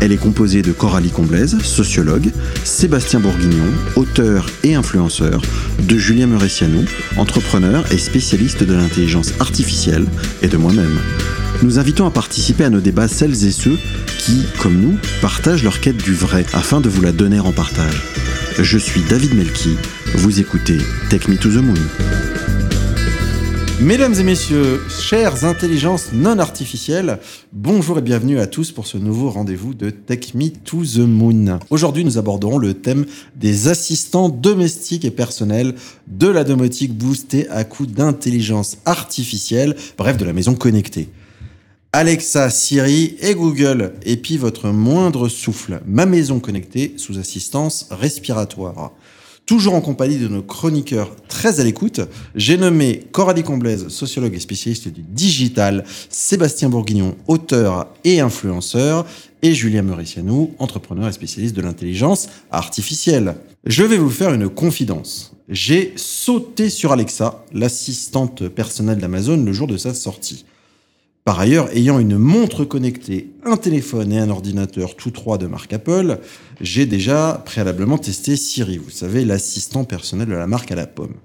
Elle est composée de Coralie Comblaise, sociologue, Sébastien Bourguignon, auteur et influenceur, de Julien Muressianou, entrepreneur et spécialiste de l'intelligence artificielle, et de moi-même. Nous invitons à participer à nos débats celles et ceux qui, comme nous, partagent leur quête du vrai afin de vous la donner en partage. Je suis David Melki, vous écoutez Take Me to the Moon. Mesdames et messieurs, chères intelligences non artificielles, bonjour et bienvenue à tous pour ce nouveau rendez-vous de Take Me to the Moon. Aujourd'hui, nous aborderons le thème des assistants domestiques et personnels de la domotique boostée à coup d'intelligence artificielle, bref, de la maison connectée. Alexa, Siri et Google épient votre moindre souffle. Ma maison connectée sous assistance respiratoire. Toujours en compagnie de nos chroniqueurs très à l'écoute, j'ai nommé Coralie Comblaise, sociologue et spécialiste du digital, Sébastien Bourguignon, auteur et influenceur, et Julien Mauricianou, entrepreneur et spécialiste de l'intelligence artificielle. Je vais vous faire une confidence. J'ai sauté sur Alexa, l'assistante personnelle d'Amazon, le jour de sa sortie. Par ailleurs, ayant une montre connectée, un téléphone et un ordinateur, tous trois de marque Apple, j'ai déjà préalablement testé Siri, vous savez, l'assistant personnel de la marque à la pomme.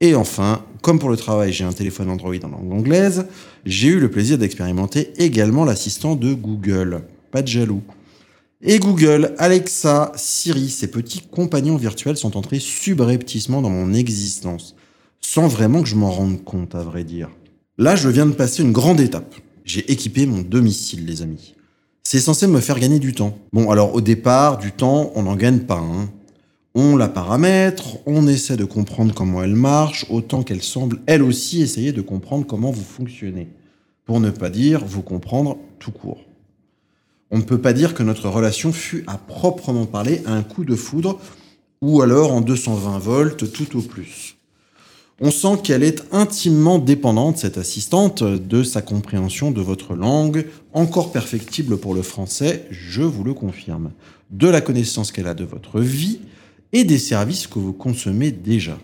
Et enfin, comme pour le travail, j'ai un téléphone Android en langue anglaise, j'ai eu le plaisir d'expérimenter également l'assistant de Google. Pas de jaloux. Et Google, Alexa, Siri, ces petits compagnons virtuels sont entrés subrepticement dans mon existence, sans vraiment que je m'en rende compte, à vrai dire. Là, je viens de passer une grande étape. J'ai équipé mon domicile, les amis. C'est censé me faire gagner du temps. Bon, alors au départ, du temps, on n'en gagne pas. Hein. On la paramètre, on essaie de comprendre comment elle marche, autant qu'elle semble, elle aussi, essayer de comprendre comment vous fonctionnez. Pour ne pas dire vous comprendre tout court. On ne peut pas dire que notre relation fut à proprement parler un coup de foudre, ou alors en 220 volts tout au plus. On sent qu'elle est intimement dépendante, cette assistante, de sa compréhension de votre langue, encore perfectible pour le français, je vous le confirme, de la connaissance qu'elle a de votre vie et des services que vous consommez déjà.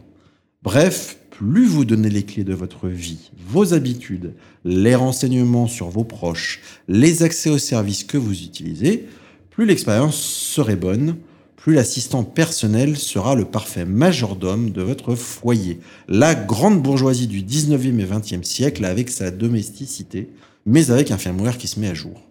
Bref, plus vous donnez les clés de votre vie, vos habitudes, les renseignements sur vos proches, les accès aux services que vous utilisez, plus l'expérience serait bonne, plus l'assistant personnel sera le parfait majordome de votre foyer. La grande bourgeoisie du 19e et 20e siècle avec sa domesticité, mais avec un firmware qui se met à jour.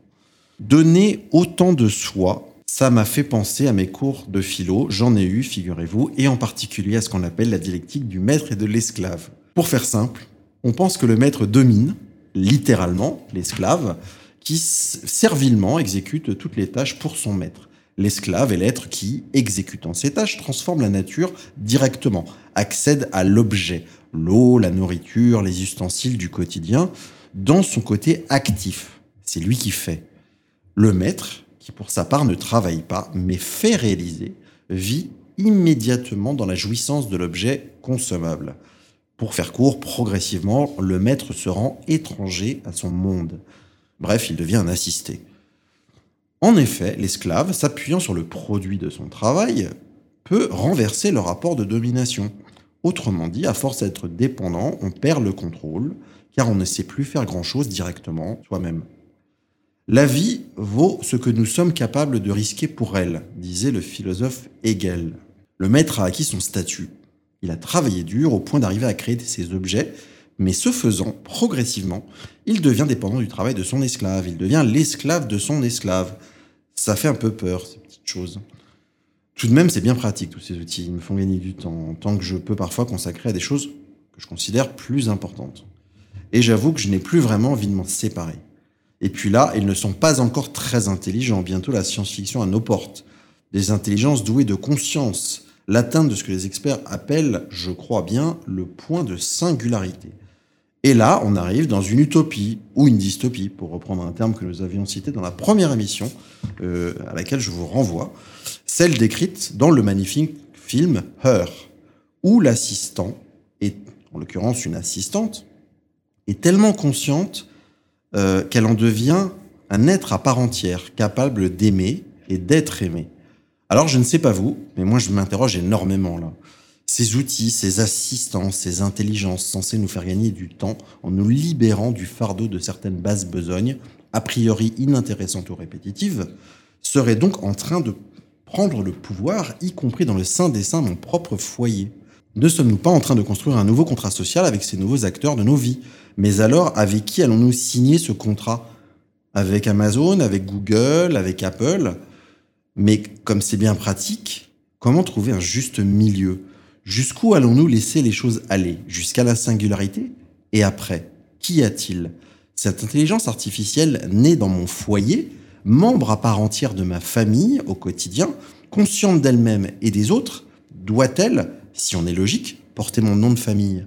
Donner autant de soi, ça m'a fait penser à mes cours de philo, j'en ai eu, figurez-vous, et en particulier à ce qu'on appelle la dialectique du maître et de l'esclave. Pour faire simple, on pense que le maître domine, littéralement, l'esclave, qui servilement exécute toutes les tâches pour son maître. L'esclave est l'être qui, exécutant ses tâches, transforme la nature directement, accède à l'objet, l'eau, la nourriture, les ustensiles du quotidien, dans son côté actif. C'est lui qui fait. Le maître, qui pour sa part ne travaille pas, mais fait réaliser, vit immédiatement dans la jouissance de l'objet consommable. Pour faire court, progressivement, le maître se rend étranger à son monde. Bref, il devient un assisté. En effet, l'esclave, s'appuyant sur le produit de son travail, peut renverser le rapport de domination. Autrement dit, à force d'être dépendant, on perd le contrôle, car on ne sait plus faire grand-chose directement soi-même. La vie vaut ce que nous sommes capables de risquer pour elle, disait le philosophe Hegel. Le maître a acquis son statut. Il a travaillé dur au point d'arriver à créer ses objets, mais ce faisant, progressivement, il devient dépendant du travail de son esclave, il devient l'esclave de son esclave. Ça fait un peu peur, ces petites choses. Tout de même, c'est bien pratique, tous ces outils. Ils me font gagner du temps, tant que je peux parfois consacrer à des choses que je considère plus importantes. Et j'avoue que je n'ai plus vraiment envie de m'en séparer. Et puis là, ils ne sont pas encore très intelligents. Bientôt, la science-fiction à nos portes. Des intelligences douées de conscience. L'atteinte de ce que les experts appellent, je crois bien, le point de singularité. Et là, on arrive dans une utopie ou une dystopie, pour reprendre un terme que nous avions cité dans la première émission, euh, à laquelle je vous renvoie, celle décrite dans le magnifique film Her, où l'assistant, en l'occurrence une assistante, est tellement consciente euh, qu'elle en devient un être à part entière, capable d'aimer et d'être aimé. Alors je ne sais pas vous, mais moi je m'interroge énormément là. Ces outils, ces assistants, ces intelligences censées nous faire gagner du temps en nous libérant du fardeau de certaines bases besognes, a priori inintéressantes ou répétitives, seraient donc en train de prendre le pouvoir, y compris dans le sein des seins, mon propre foyer. Ne sommes-nous pas en train de construire un nouveau contrat social avec ces nouveaux acteurs de nos vies? Mais alors, avec qui allons-nous signer ce contrat? Avec Amazon, avec Google, avec Apple? Mais comme c'est bien pratique, comment trouver un juste milieu? Jusqu'où allons-nous laisser les choses aller? Jusqu'à la singularité? Et après, qu'y a-t-il? Cette intelligence artificielle née dans mon foyer, membre à part entière de ma famille au quotidien, consciente d'elle-même et des autres, doit-elle, si on est logique, porter mon nom de famille?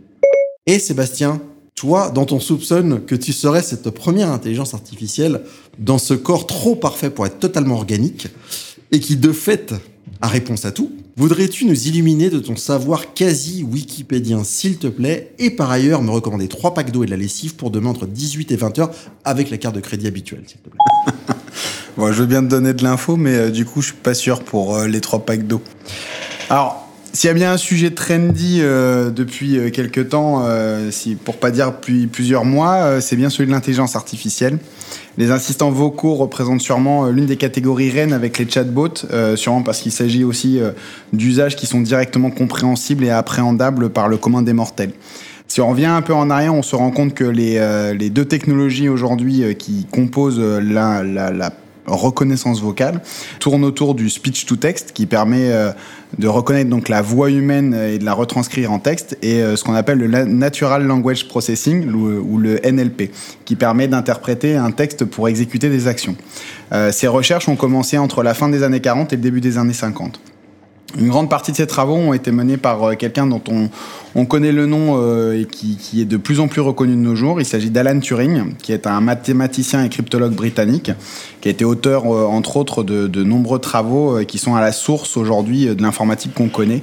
Et Sébastien, toi, dont on soupçonne que tu serais cette première intelligence artificielle dans ce corps trop parfait pour être totalement organique, et qui de fait a réponse à tout, Voudrais-tu nous illuminer de ton savoir quasi wikipédien, s'il te plaît, et par ailleurs me recommander trois packs d'eau et de la lessive pour demain entre 18 et 20 heures avec la carte de crédit habituelle, s'il te plaît. bon, je veux bien te donner de l'info, mais euh, du coup, je suis pas sûr pour euh, les trois packs d'eau. Alors, s'il y a bien un sujet trendy euh, depuis quelques temps, euh, si, pour pas dire depuis plusieurs mois, c'est bien celui de l'intelligence artificielle. Les assistants vocaux représentent sûrement l'une des catégories reines avec les chatbots, sûrement parce qu'il s'agit aussi d'usages qui sont directement compréhensibles et appréhendables par le commun des mortels. Si on revient un peu en arrière, on se rend compte que les, deux technologies aujourd'hui qui composent la reconnaissance vocale tourne autour du speech to text qui permet euh, de reconnaître donc la voix humaine et de la retranscrire en texte et euh, ce qu'on appelle le natural language processing ou le NLP qui permet d'interpréter un texte pour exécuter des actions. Euh, ces recherches ont commencé entre la fin des années 40 et le début des années 50. Une grande partie de ces travaux ont été menés par euh, quelqu'un dont on, on, connaît le nom euh, et qui, qui, est de plus en plus reconnu de nos jours. Il s'agit d'Alan Turing, qui est un mathématicien et cryptologue britannique, qui a été auteur, euh, entre autres, de, de, nombreux travaux qui sont à la source aujourd'hui de l'informatique qu'on connaît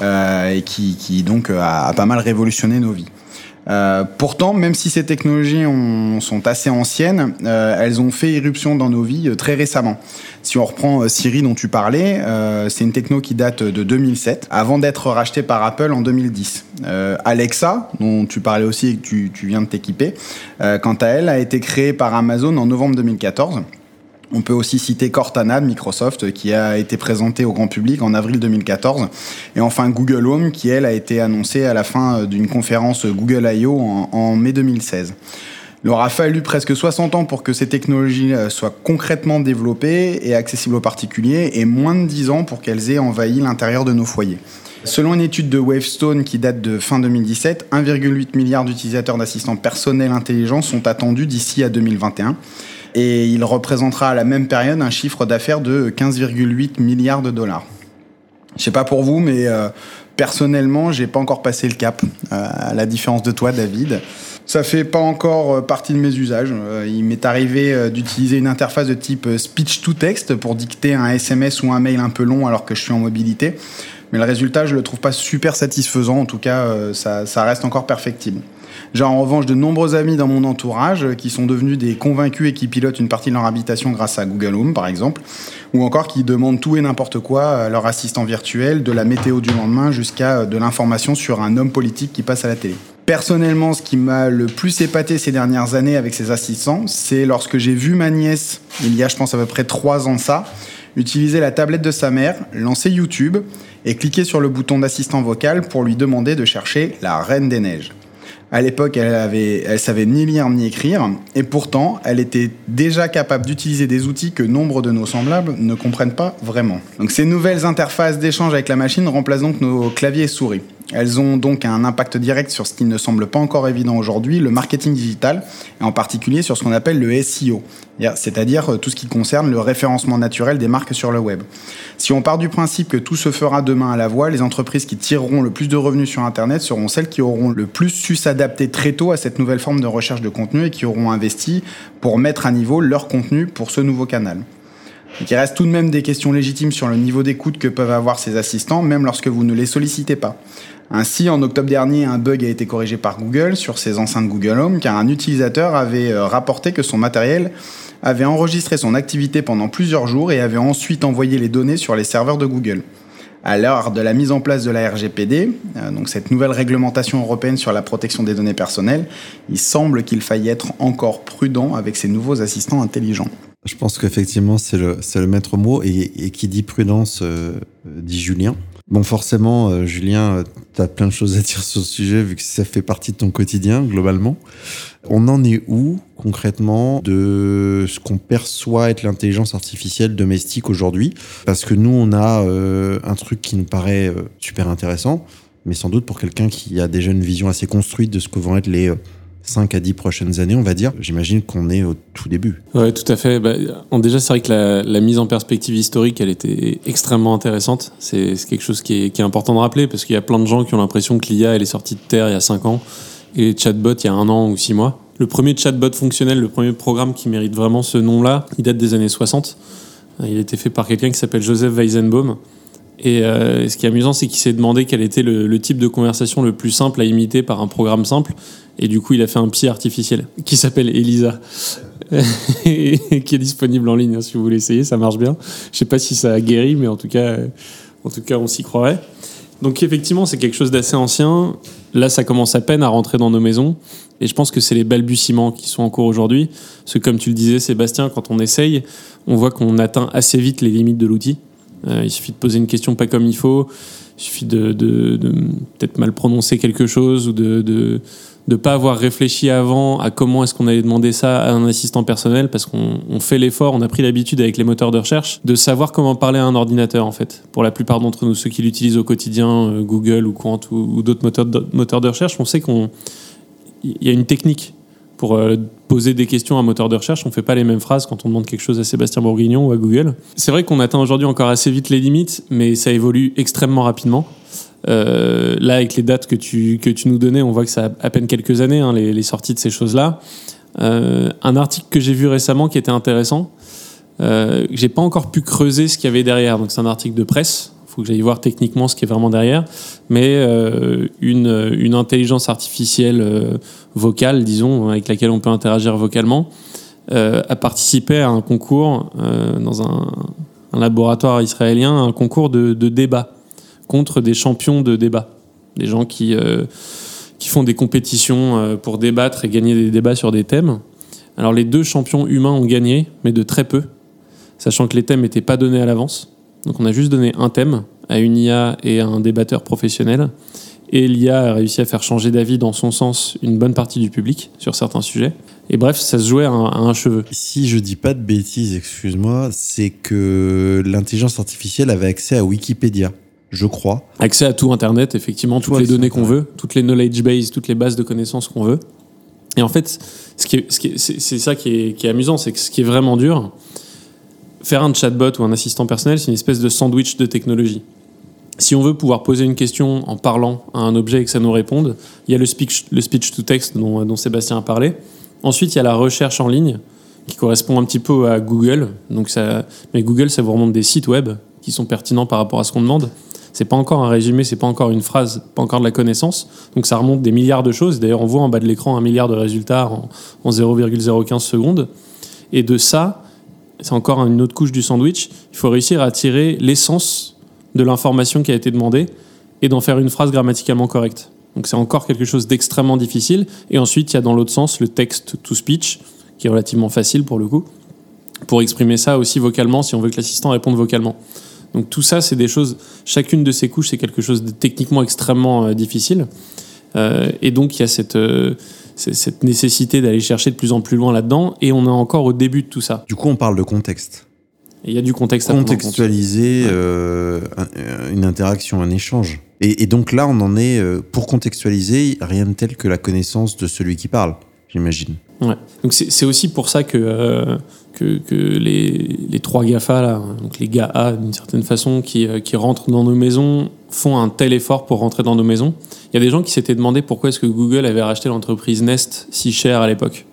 et qui, qui donc a, a, pas mal révolutionné nos vies. Euh, pourtant, même si ces technologies sont assez anciennes, euh, elles ont fait irruption dans nos vies euh, très récemment. Si on reprend Siri dont tu parlais, c'est une techno qui date de 2007, avant d'être rachetée par Apple en 2010. Alexa, dont tu parlais aussi et que tu, tu viens de t'équiper, quant à elle, a été créée par Amazon en novembre 2014. On peut aussi citer Cortana de Microsoft qui a été présenté au grand public en avril 2014. Et enfin Google Home qui, elle, a été annoncée à la fin d'une conférence Google I.O. En, mai 2016. Il aura fallu presque 60 ans pour que ces technologies euh, soient concrètement développées et accessibles aux particuliers et moins de 10 ans pour qu'elles aient envahi l'intérieur de nos foyers. Selon une étude de Wavestone qui date de fin 2017, 1,8 milliard d'utilisateurs d'assistants personnels intelligents sont attendus d'ici à 2021 et il représentera à la même période un chiffre d'affaires de 15,8 milliards de dollars. Je sais pas pour vous, mais euh, personnellement, j'ai pas encore passé le cap, euh, à la différence de toi, David. Ça fait pas encore euh, partie de mes usages. il m'est arrivé d'utiliser une interface de type speech to text pour dicter un SMS ou un mail un peu long alors que je suis en mobilité. Mais le résultat, je le trouve pas super satisfaisant. En tout cas, ça reste encore perfectible. J'ai en revanche de nombreux amis dans mon entourage qui sont devenus des convaincus et qui pilotent une partie de leur habitation grâce à Google Home, par exemple, ou encore qui demandent tout et n'importe quoi à leur assistant virtuel, de la météo du lendemain jusqu'à de l'information sur un homme politique qui passe à la télé. Personnellement, ce qui m'a le plus épaté ces dernières années avec ces assistants, c'est lorsque j'ai vu ma nièce, il y a je pense à peu près trois ans de ça, utiliser la tablette de sa mère, lancer YouTube et cliquer sur le bouton d'assistant vocal pour lui demander de chercher la Reine des Neiges. À l'époque, elle avait, savait ni lire ni écrire, et pourtant, elle était déjà capable d'utiliser des outils que nombre de nos semblables ne comprennent pas vraiment. Donc, ces nouvelles interfaces d'échange avec la machine remplacent donc nos claviers et souris. Elles ont donc un impact direct sur ce qui ne semble pas encore évident aujourd'hui, le marketing digital, et en particulier sur ce qu'on appelle le SEO, c'est-à-dire euh, tout ce qui concerne le référencement naturel des marques sur le web. Si on part du principe que tout se fera demain à la voix, les entreprises qui tireront le plus de revenus sur Internet seront celles qui auront le plus su s'adapter très tôt à cette nouvelle forme de recherche de contenu et qui auront investi pour mettre à niveau leur contenu pour ce nouveau canal. il reste tout de même des questions légitimes sur le niveau d'écoute que peuvent avoir ces assistants, même lorsque vous ne les sollicitez pas. Ainsi, en octobre dernier, un bug a été corrigé par Google sur ses enceintes Google Home car un utilisateur avait euh, rapporté que son matériel avait enregistré son activité pendant plusieurs jours et avait ensuite envoyé les données sur les serveurs de Google. À l'heure de la mise en place de la RGPD, euh, donc cette nouvelle réglementation européenne sur la protection des données personnelles, il semble qu'il faille être encore prudent avec ces nouveaux assistants intelligents. Je pense qu'effectivement, c'est le, le maître mot. Et, qui dit prudence, euh, dit Julien. Bon, forcément, euh, Julien, tu as plein de choses à dire sur ce sujet, vu que ça fait partie de ton quotidien, globalement. On en est où, concrètement, de ce qu'on perçoit être l'intelligence artificielle domestique aujourd'hui? Parce que nous, on a euh, un truc qui nous paraît super intéressant, mais sans doute pour quelqu'un qui a déjà une vision assez construite de ce que vont être les 5 à 10 prochaines années, on va dire. J'imagine qu'on est au tout début. Ouais, tout à fait. Bah, déjà, c'est vrai que la, mise en perspective historique, elle était extrêmement intéressante. C'est quelque chose qui est, important de rappeler parce qu'il y a plein de gens qui ont l'impression que l'IA, elle est sortie de terre il y a 5 ans et les chatbots il y a un an ou 6 mois. Le premier chatbot fonctionnel, le premier programme qui mérite vraiment ce nom-là, il date des années 60. Il a été fait par quelqu'un qui s'appelle Joseph Weizenbaum. Et euh, ce qui est amusant, c'est qu'il s'est demandé quel était le, type de conversation le plus simple à imiter par un programme simple. Et du coup, il a fait un pied artificiel qui s'appelle Elisa, qui est disponible en ligne hein, si vous voulez essayer. Ça marche bien. Je sais pas si ça a guéri, mais en tout cas, euh, en tout cas, on s'y croirait. Donc effectivement, c'est quelque chose d'assez ancien. Là, ça commence à peine à rentrer dans nos maisons. Et je pense que c'est les balbutiements qui sont en cours aujourd'hui. Parce que comme tu le disais, Sébastien, quand on essaye, on voit qu'on atteint assez vite les limites de l'outil. Euh, il suffit de poser une question pas comme il faut. Il suffit de, peut-être mal prononcer quelque chose ou de de pas avoir réfléchi avant à comment est-ce qu'on allait demander ça à un assistant personnel parce qu'on fait l'effort, on a pris l'habitude avec les moteurs de recherche de savoir comment parler à un ordinateur en fait. Pour la plupart d'entre nous, ceux qui l'utilisent au quotidien, euh, Google ou Quant ou, d'autres moteurs de, recherche, on sait qu'on il y a une technique pour euh, poser des questions à un moteur de recherche. On fait pas les mêmes phrases quand on demande quelque chose à Sébastien Bourguignon ou à Google. C'est vrai qu'on atteint aujourd'hui encore assez vite les limites, mais ça évolue extrêmement rapidement. Euh, là, avec les dates que tu, que tu nous donnais, on voit que ça a à peine quelques années, hein, les, sorties de ces choses-là. Euh, un article que j'ai vu récemment qui était intéressant, euh, j'ai pas encore pu creuser ce qu'il y avait derrière. Donc, c'est un article de presse. Il faut que j'aille voir techniquement ce qui est vraiment derrière. Mais euh, une, une, intelligence artificielle vocale, disons, avec laquelle on peut interagir vocalement, a participé à un concours dans un, un, laboratoire israélien, un concours de, de débat contre des champions de débat, des gens qui, euh, qui font des compétitions euh, pour débattre et gagner des débats sur des thèmes. Alors les deux champions humains ont gagné, mais de très peu, sachant que les thèmes n'étaient pas donnés à l'avance. Donc on a juste donné un thème à une IA et à un débatteur professionnel. Et l'IA a réussi à faire changer d'avis dans son sens une bonne partie du public sur certains sujets. Et bref, ça se jouait à un, à un, cheveu. Si je dis pas de bêtises, excuse-moi, c'est que l'intelligence artificielle avait accès à Wikipédia je crois. Accès à tout Internet, effectivement, toutes les données qu'on veut, toutes les knowledge bases, toutes les bases de connaissances qu'on veut. Et en fait, ce qui c'est ça qui est, qui est amusant, c'est que ce qui est vraiment dur, faire un chatbot ou un assistant personnel, c'est une espèce de sandwich de technologie. Si on veut pouvoir poser une question en parlant à un objet et que ça nous réponde, il y a le speech, le speech to text dont, dont Sébastien a parlé. Ensuite, il y a la recherche en ligne qui correspond un petit peu à Google. Donc ça, mais Google, ça vous remonte des sites web qui sont pertinents par rapport à ce qu'on demande c'est pas encore un résumé, c'est pas encore une phrase, pas encore de la connaissance. Donc ça remonte des milliards de choses. D'ailleurs, on voit en bas de l'écran un milliard de résultats en, en 0,015 secondes. Et de ça, c'est encore une autre couche du sandwich. Il faut réussir à tirer l'essence de l'information qui a été demandée et d'en faire une phrase grammaticalement correcte. Donc c'est encore quelque chose d'extrêmement difficile. Et ensuite, il y a dans l'autre sens le texte to speech, qui est relativement facile pour le coup, pour exprimer ça aussi vocalement si on veut que l'assistant réponde vocalement. Donc tout ça, c'est des choses, chacune de ces couches, c'est quelque chose de techniquement extrêmement euh, difficile. Euh, et donc il y a cette, euh, cette nécessité d'aller chercher de plus en plus loin là-dedans, et on est encore au début de tout ça. Du coup, on parle de contexte. Il y a du contexte à Contextualiser euh, une interaction, un échange. Et, et, donc là, on en est, pour contextualiser, rien de tel que la connaissance de celui qui parle, j'imagine. Ouais. Donc c'est aussi pour ça que, que, que, les, trois GAFA, donc les GAA d'une certaine façon, qui, euh, qui rentrent dans nos maisons, font un tel effort pour rentrer dans nos maisons. Il y a des gens qui s'étaient demandé pourquoi est-ce que Google avait racheté l'entreprise Nest si cher à l'époque.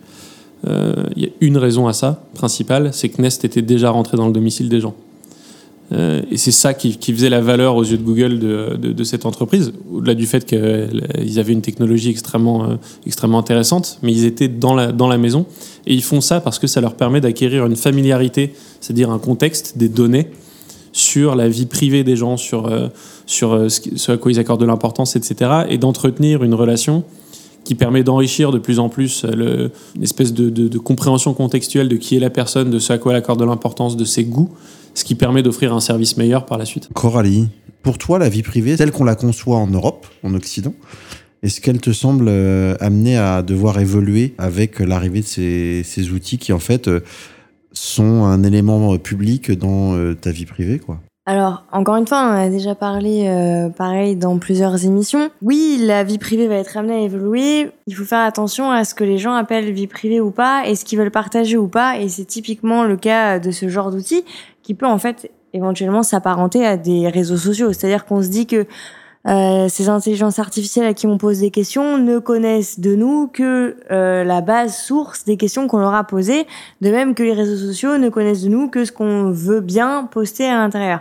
euh, il y a une raison à ça, principale, c'est que Nest était déjà rentré dans le domicile des gens. Euh, et c'est ça qui, faisait la valeur aux yeux de Google de, cette entreprise, au-delà du fait qu'ils avaient une technologie extrêmement, euh, extrêmement intéressante, mais ils étaient dans la, dans la maison. Et ils font ça parce que ça leur permet d'acquérir une familiarité, c'est-à-dire un contexte, des données sur la vie privée des gens, sur, euh, sur ce, à quoi ils accordent de l'importance, etc. Et d'entretenir une relation qui permet d'enrichir de plus en plus le, l'espèce de, de compréhension contextuelle de qui est la personne, de ce à quoi elle accorde de l'importance, de ses goûts ce qui permet d'offrir un service meilleur par la suite. Coralie, pour toi, la vie privée, telle qu'on la conçoit en Europe, en Occident, est-ce qu'elle te semble euh, amenée à devoir évoluer avec l'arrivée de ces, ces, outils qui, en fait, euh, sont un élément public dans euh, ta vie privée, quoi? Alors, encore une fois, on a déjà parlé euh, pareil dans plusieurs émissions. Oui, la vie privée va être amenée à évoluer. Il faut faire attention à ce que les gens appellent vie privée ou pas et ce qu'ils veulent partager ou pas. Et c'est typiquement le cas de ce genre d'outil qui peut en fait éventuellement s'apparenter à des réseaux sociaux. C'est-à-dire qu'on se dit que euh, ces intelligences artificielles à qui on pose des questions ne connaissent de nous que euh, la base source des questions qu'on leur a posées, de même que les réseaux sociaux ne connaissent de nous que ce qu'on veut bien poster à l'intérieur.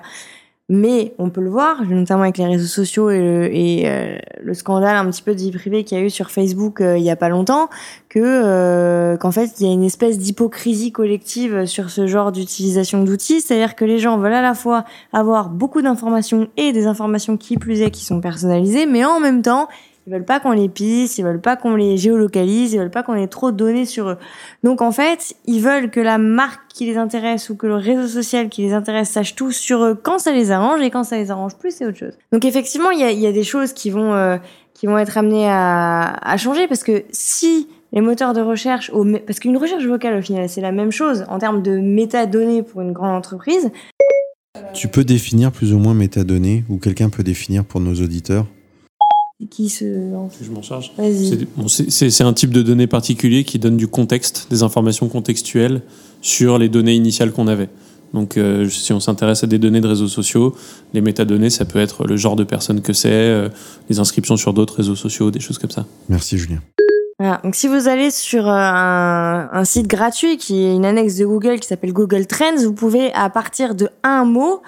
Mais on peut le voir, notamment avec les réseaux sociaux et euh, le scandale un petit peu de vie privée qu'il y a eu sur Facebook euh, il y a pas longtemps, que euh, qu'en fait il y a une espèce d'hypocrisie collective sur ce genre d'utilisation d'outils, c'est-à-dire que les gens veulent à la fois avoir beaucoup d'informations et des informations qui plus est qui sont personnalisées, mais en même temps ils veulent pas qu'on les pisse, ils veulent pas qu'on les géolocalise, ils veulent pas qu'on ait trop de données sur eux. Donc en fait, ils veulent que la marque qui les intéresse ou que le réseau social qui les intéresse sache tout sur eux quand ça les arrange et quand ça les arrange plus, c'est autre chose. Donc effectivement, il y a, des choses qui vont euh, qui vont être amenées à changer parce que si les moteurs de recherche, parce qu'une recherche vocale au final c'est la même chose en termes de métadonnées pour une grande entreprise. Tu peux définir plus ou moins métadonnées ou quelqu'un peut définir pour nos auditeurs? Qui se Je m'en charge. C'est bon, un type de données particulier qui donne du contexte, des informations contextuelles sur les données initiales qu'on avait. Donc, euh, si on s'intéresse à des données de réseaux sociaux, les métadonnées, ça peut être le genre de personne que c'est, euh, les inscriptions sur d'autres réseaux sociaux, des choses comme ça. Merci, Julien. Voilà. Donc, si vous allez sur un, un, site gratuit qui est une annexe de Google qui s'appelle Google Trends, vous pouvez, à partir de un mot,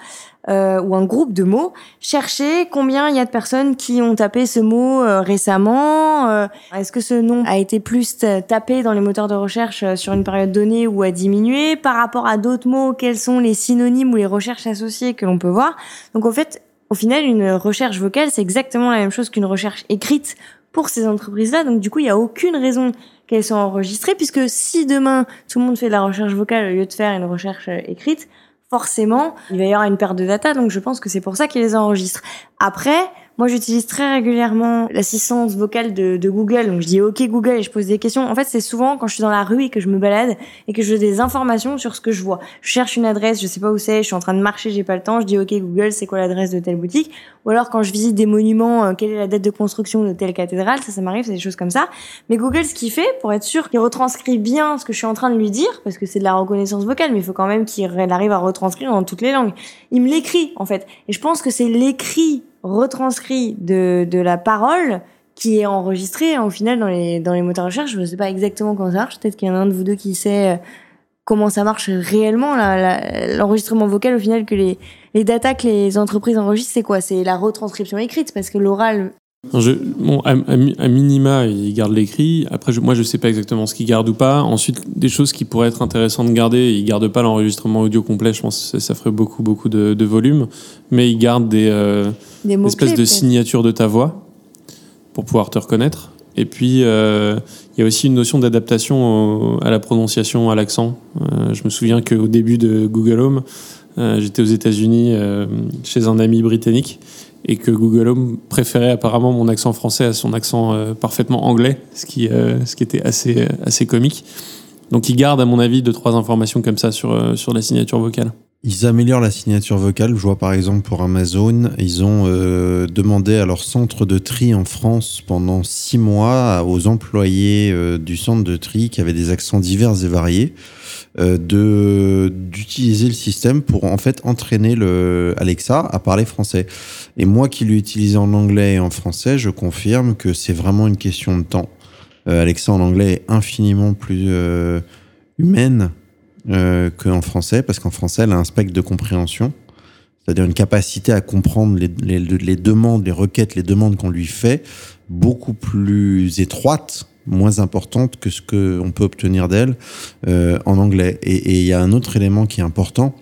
euh, ou un groupe de mots, chercher combien il y a de personnes qui ont tapé ce mot euh, récemment. Euh, Est-ce que ce nom a été plus tapé dans les moteurs de recherche euh, sur une période donnée ou a diminué? Par rapport à d'autres mots Quels sont les synonymes ou les recherches associées que l'on peut voir? Donc en fait, au final, une recherche vocale, c'est exactement la même chose qu'une recherche écrite pour ces entreprises-là. Donc du coup, il n'y a aucune raison qu'elles soient enregistrées, puisque si demain tout le monde fait de la recherche vocale au lieu de faire une recherche écrite, forcément, il va y avoir une perte de data, donc je pense que c'est pour ça qu'ils les enregistrent. Après, moi, j'utilise très régulièrement l'assistance vocale de, Google. Donc, je dis OK Google et je pose des questions. En fait, c'est souvent quand je suis dans la rue et que je me balade et que je veux des informations sur ce que je vois. Je cherche une adresse, je sais pas où c'est, je suis en train de marcher, j'ai pas le temps. Je dis OK Google, c'est quoi l'adresse de telle boutique? Ou alors quand je visite des monuments, euh, quelle est la date de construction de telle cathédrale? Ça, ça m'arrive, c'est des choses comme ça. Mais Google, ce qu'il fait pour être sûr qu'il retranscrit bien ce que je suis en train de lui dire, parce que c'est de la reconnaissance vocale, mais il faut quand même qu'il arrive à retranscrire dans toutes les langues. Il me l'écrit en fait. Et je pense que c'est l'écrit retranscrit de, de la parole qui est enregistré au final dans les, dans les moteurs de recherche. Je ne sais pas exactement comment ça marche. Peut-être qu'il y en a un de vous deux qui sait euh, comment ça marche réellement. L'enregistrement vocal, au final, que les, les datas que les entreprises enregistrent, c'est quoi? C'est la retranscription écrite parce que l'oral je, bon, à, à, minima, il garde l'écrit. Après, je, moi, je sais pas exactement ce qu'il garde ou pas. Ensuite, des choses qui pourraient être intéressantes de garder, il garde pas l'enregistrement audio complet. Je pense que ça, ferait beaucoup, beaucoup de, de volume. Mais il garde des, euh, des espèces de signatures de ta voix pour pouvoir te reconnaître. Et puis, euh, il y a aussi une notion d'adaptation à la prononciation, à l'accent. Euh, je me souviens qu'au début de Google Home, j'étais aux États-Unis chez un ami britannique et que Google Home préférait apparemment mon accent français à son accent euh, parfaitement anglais, ce qui, euh, ce qui était assez, assez comique. Donc ils gardent, à mon avis, deux, trois informations comme ça sur, euh, sur la signature vocale. Ils améliorent la signature vocale. Je vois par exemple pour Amazon, ils ont euh, demandé à leur centre de tri en France pendant six mois aux employés euh, du centre de tri qui avaient des accents divers et variés euh, de d'utiliser le système pour en fait entraîner le Alexa à parler français. Et moi qui l'ai utilisé en anglais et en français, je confirme que c'est vraiment une question de temps. Alexa en anglais est infiniment plus humaine euh, qu'en français, parce qu'en français, elle a un spectre de compréhension, c'est-à-dire une capacité à comprendre les, demandes, les requêtes, les demandes qu'on lui fait, beaucoup plus étroite, moins importante que ce qu'on peut obtenir d'elle euh, en anglais. Et il y a un autre élément qui est important,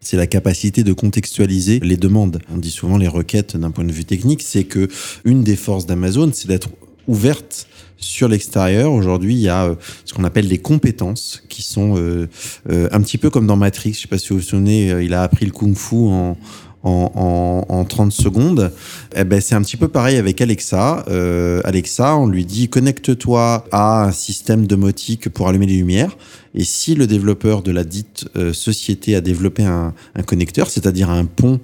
c'est la capacité de contextualiser les demandes. On dit souvent les requêtes d'un point de vue technique, c'est que une des forces d'Amazon, c'est d'être ouverte sur l'extérieur. Aujourd'hui, il y a euh, ce qu'on appelle les compétences qui sont euh, euh, un petit peu comme dans Matrix. Je sais pas si vous vous souvenez, il a appris le kung-fu en, en, en, en 30 secondes. Eh ben, c'est un petit peu pareil avec Alexa. Alexa, on lui dit connecte-toi à un système domotique pour allumer les lumières. Et si le développeur de la dite société a développé un, connecteur, c'est-à-dire un pont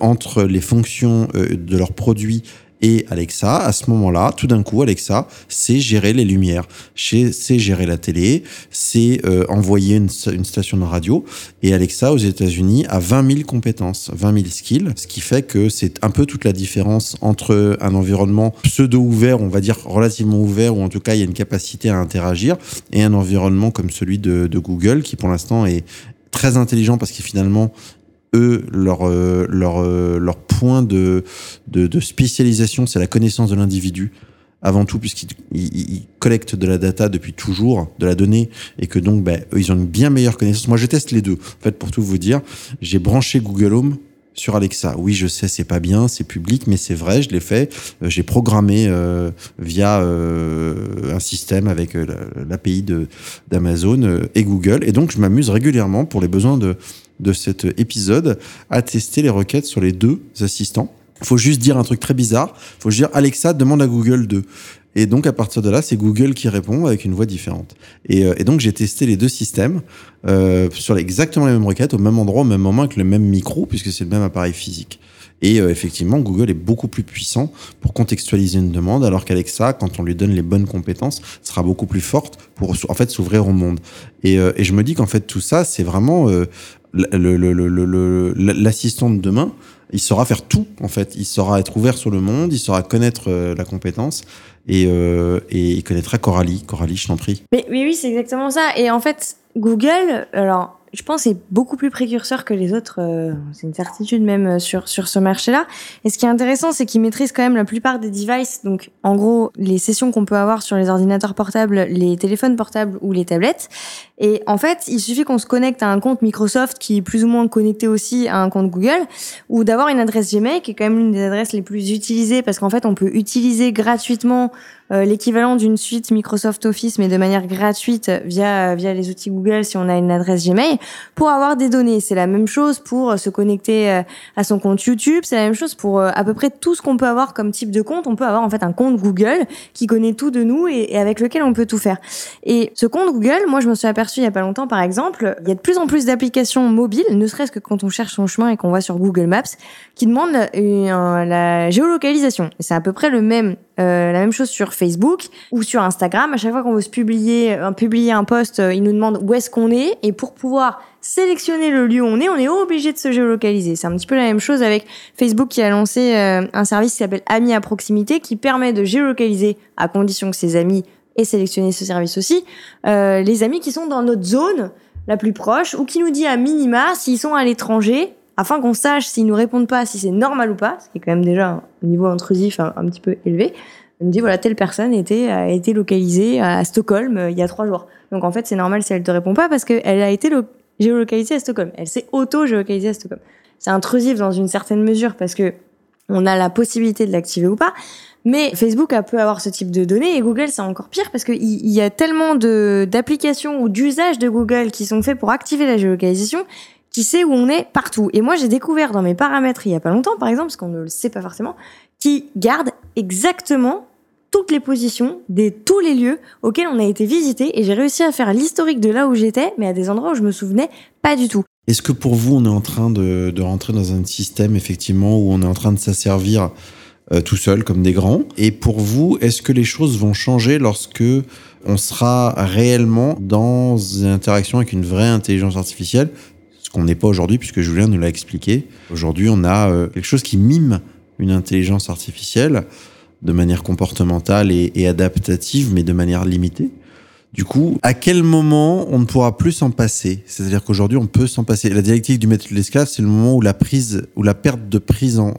entre les fonctions de leurs produits et Alexa, à ce moment-là, tout d'un coup, Alexa sait gérer les lumières, sait gérer la télé, sait euh, envoyer une, station de radio. Et Alexa, aux États-Unis, a 20 000 compétences, 20 000 skills, ce qui fait que c'est un peu toute la différence entre un environnement pseudo-ouvert, on va dire relativement ouvert, ou en tout cas, il y a une capacité à interagir, et un environnement comme celui de, de Google, qui pour l'instant est très intelligent parce qu'il finalement eux, leur, euh, leur, euh, leur point de, de, de spécialisation, c'est la connaissance de l'individu avant tout, puisqu'ils ils, collectent de la data depuis toujours, de la donnée, et que donc, ben, eux, ils ont une bien meilleure connaissance. Moi, je teste les deux. En fait, pour tout vous dire, j'ai branché Google Home sur Alexa. Oui, je sais, c'est pas bien, c'est public, mais c'est vrai, je l'ai fait. Euh, j'ai programmé euh, via euh, un système avec l'API d'Amazon et Google. Et donc, je m'amuse régulièrement pour les besoins de, de cet épisode à tester les requêtes sur les deux assistants. Faut juste dire un truc très bizarre. Faut juste dire Alexa demande à Google de. Et donc à partir de là, c'est Google qui répond avec une voix différente. Et, euh, et donc j'ai testé les deux systèmes euh, sur exactement les mêmes requêtes, au même endroit, au même moment, avec le même micro, puisque c'est le même appareil physique. Et euh, effectivement, Google est beaucoup plus puissant pour contextualiser une demande, alors qu'Alexa, quand on lui donne les bonnes compétences, sera beaucoup plus forte pour en fait s'ouvrir au monde. Et, euh, et je me dis qu'en fait tout ça, c'est vraiment euh, l'assistant de demain il saura faire tout en fait. Il saura être ouvert sur le monde, il saura connaître euh, la compétence et, euh, et il connaîtra Coralie. Coralie, je t'en prie. Mais oui, oui, c'est exactement ça. Et en fait, Google, alors je pense c'est beaucoup plus précurseur que les autres. Euh, c'est une certitude même euh, sur sur ce marché-là. Et ce qui est intéressant, c'est qu'ils maîtrisent quand même la plupart des devices. Donc, en gros, les sessions qu'on peut avoir sur les ordinateurs portables, les téléphones portables ou les tablettes. Et en fait, il suffit qu'on se connecte à un compte Microsoft qui est plus ou moins connecté aussi à un compte Google, ou d'avoir une adresse Gmail qui est quand même l'une des adresses les plus utilisées parce qu'en fait, on peut utiliser gratuitement euh, l'équivalent d'une suite Microsoft Office, mais de manière gratuite via via les outils Google si on a une adresse Gmail pour avoir des données. C'est la même chose pour euh, se connecter euh, à son compte YouTube. C'est la même chose pour à peu près tout ce qu'on peut avoir comme type de compte. On peut avoir en fait un compte Google qui connaît tout de nous et, et avec lequel on peut tout faire. Et ce compte Google, moi je me suis il y a pas longtemps par exemple, il y a de plus en plus d'applications mobiles, ne serait-ce que quand on cherche son chemin et qu'on va sur Google Maps, qui demandent la géolocalisation. C'est à peu près le même euh, la même chose sur Facebook ou sur Instagram. À chaque fois qu'on veut se publier, un, publier un post, euh, il nous demande où est-ce qu'on est. Et pour pouvoir sélectionner le lieu où on est, on est obligé de se géolocaliser. C'est un petit peu la même chose avec Facebook qui a lancé euh, un service qui s'appelle Amis à proximité qui permet de géolocaliser à condition que ses amis aient sélectionné ce service aussi, euh, les amis qui sont dans notre zone la plus proche ou qui nous dit à minima s'ils sont à l'étranger afin qu'on sache s'ils nous répondent pas, si c'est normal ou pas, ce qui est quand même déjà un niveau intrusif un, petit peu élevé. On me dit voilà telle personne a été localisée à Stockholm euh, il y a trois jours. Donc en fait c'est normal si elle te répond pas parce qu'elle a été géolocalisée à Stockholm. Elle s'est auto géolocalisée à Stockholm. C'est intrusif dans une certaine mesure parce que on a la possibilité de l'activer ou pas. Mais Facebook a peut avoir ce type de données et Google c'est encore pire parce qu'il y, a tellement d'applications ou d'usages de Google qui sont faits pour activer la géolocalisation qui sait où on est partout. Et moi, j'ai découvert dans mes paramètres il y a pas longtemps, par exemple, parce qu'on ne le sait pas forcément, qui garde exactement toutes les positions des tous les lieux auxquels on a été visité et j'ai réussi à faire l'historique de là où j'étais, mais à des endroits où je me souvenais pas du tout. Est-ce que pour vous, on est en train de, de, rentrer dans un système effectivement où on est en train de s'asservir euh, tout seul comme des grands? Et pour vous, est-ce que les choses vont changer lorsque on sera réellement dans une interaction avec une vraie intelligence artificielle? Ce qu'on n'est pas aujourd'hui, puisque Julien nous l'a expliqué. Aujourd'hui, on a euh, quelque chose qui mime une intelligence artificielle de manière comportementale et, et, adaptative, mais de manière limitée. Du coup, à quel moment on ne pourra plus s'en passer? C'est-à-dire qu'aujourd'hui, on peut s'en passer. La dialectique du maître de l'esclave, c'est le moment où la prise, où la perte de prise en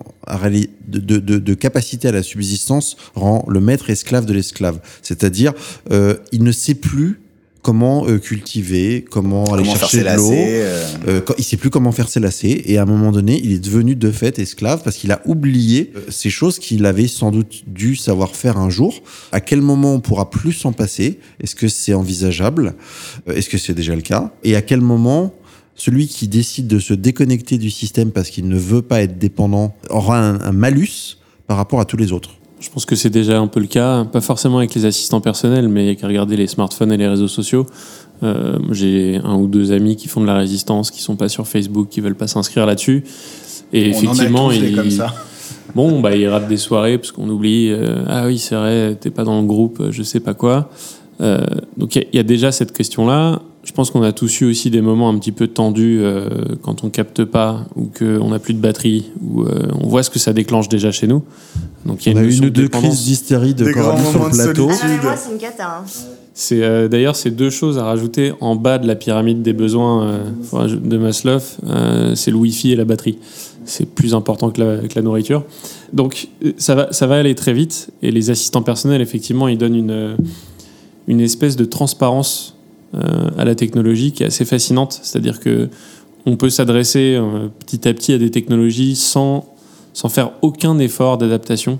de, de, de, de capacité à la subsistance rend le maître esclave de l'esclave. C'est-à-dire, euh, il ne sait plus comment euh, cultiver, comment, aller chercher de l'eau. euh, Euh, il sait plus comment faire ses lacets et à un moment donné, il est devenu de fait esclave parce qu'il a oublié euh, ces choses qu'il avait sans doute dû savoir faire un jour. À quel moment on pourra plus s'en passer? Est-ce que c'est envisageable? Euh, Est-ce que c'est déjà le cas? Et à quel moment celui qui décide de se déconnecter du système parce qu'il ne veut pas être dépendant aura un, un malus par rapport à tous les autres? Je pense que c'est déjà un peu le cas, pas forcément avec les assistants personnels, mais il y a qu'à regarder les smartphones et les réseaux sociaux. Euh, J'ai un ou deux amis qui font de la résistance, qui sont pas sur Facebook, qui veulent pas s'inscrire là-dessus. Et on effectivement, en a tous ils, comme ça. bon, bah, ils ratent des soirées parce qu'on oublie. euh, ah oui, c'est vrai, t'es pas dans le groupe, je sais pas quoi. Euh, donc il y, a- il y a déjà cette question-là. Je pense qu'on a tous eu aussi des moments un petit peu tendus euh, quand on capte pas ou qu'on n'a plus de batterie ou euh, on voit ce que ça déclenche déjà chez nous. Donc il y On a a une ou de deux crises d'hystérie de Coralie sur le de plateau. Ah, mais moi, c'est une cata. hein. C'est euh, d'ailleurs ces deux choses à rajouter en bas de la pyramide des besoins euh, de Maslow, euh, c'est le Wi-Fi et la batterie. C'est plus important que la, que la nourriture. Donc ça va, ça va aller très vite et les assistants personnels effectivement ils donnent une une espèce de transparence euh, à la technologie qui est assez fascinante. C'est-à-dire que on peut s'adresser euh, petit à petit à des technologies sans sans faire aucun effort d'adaptation.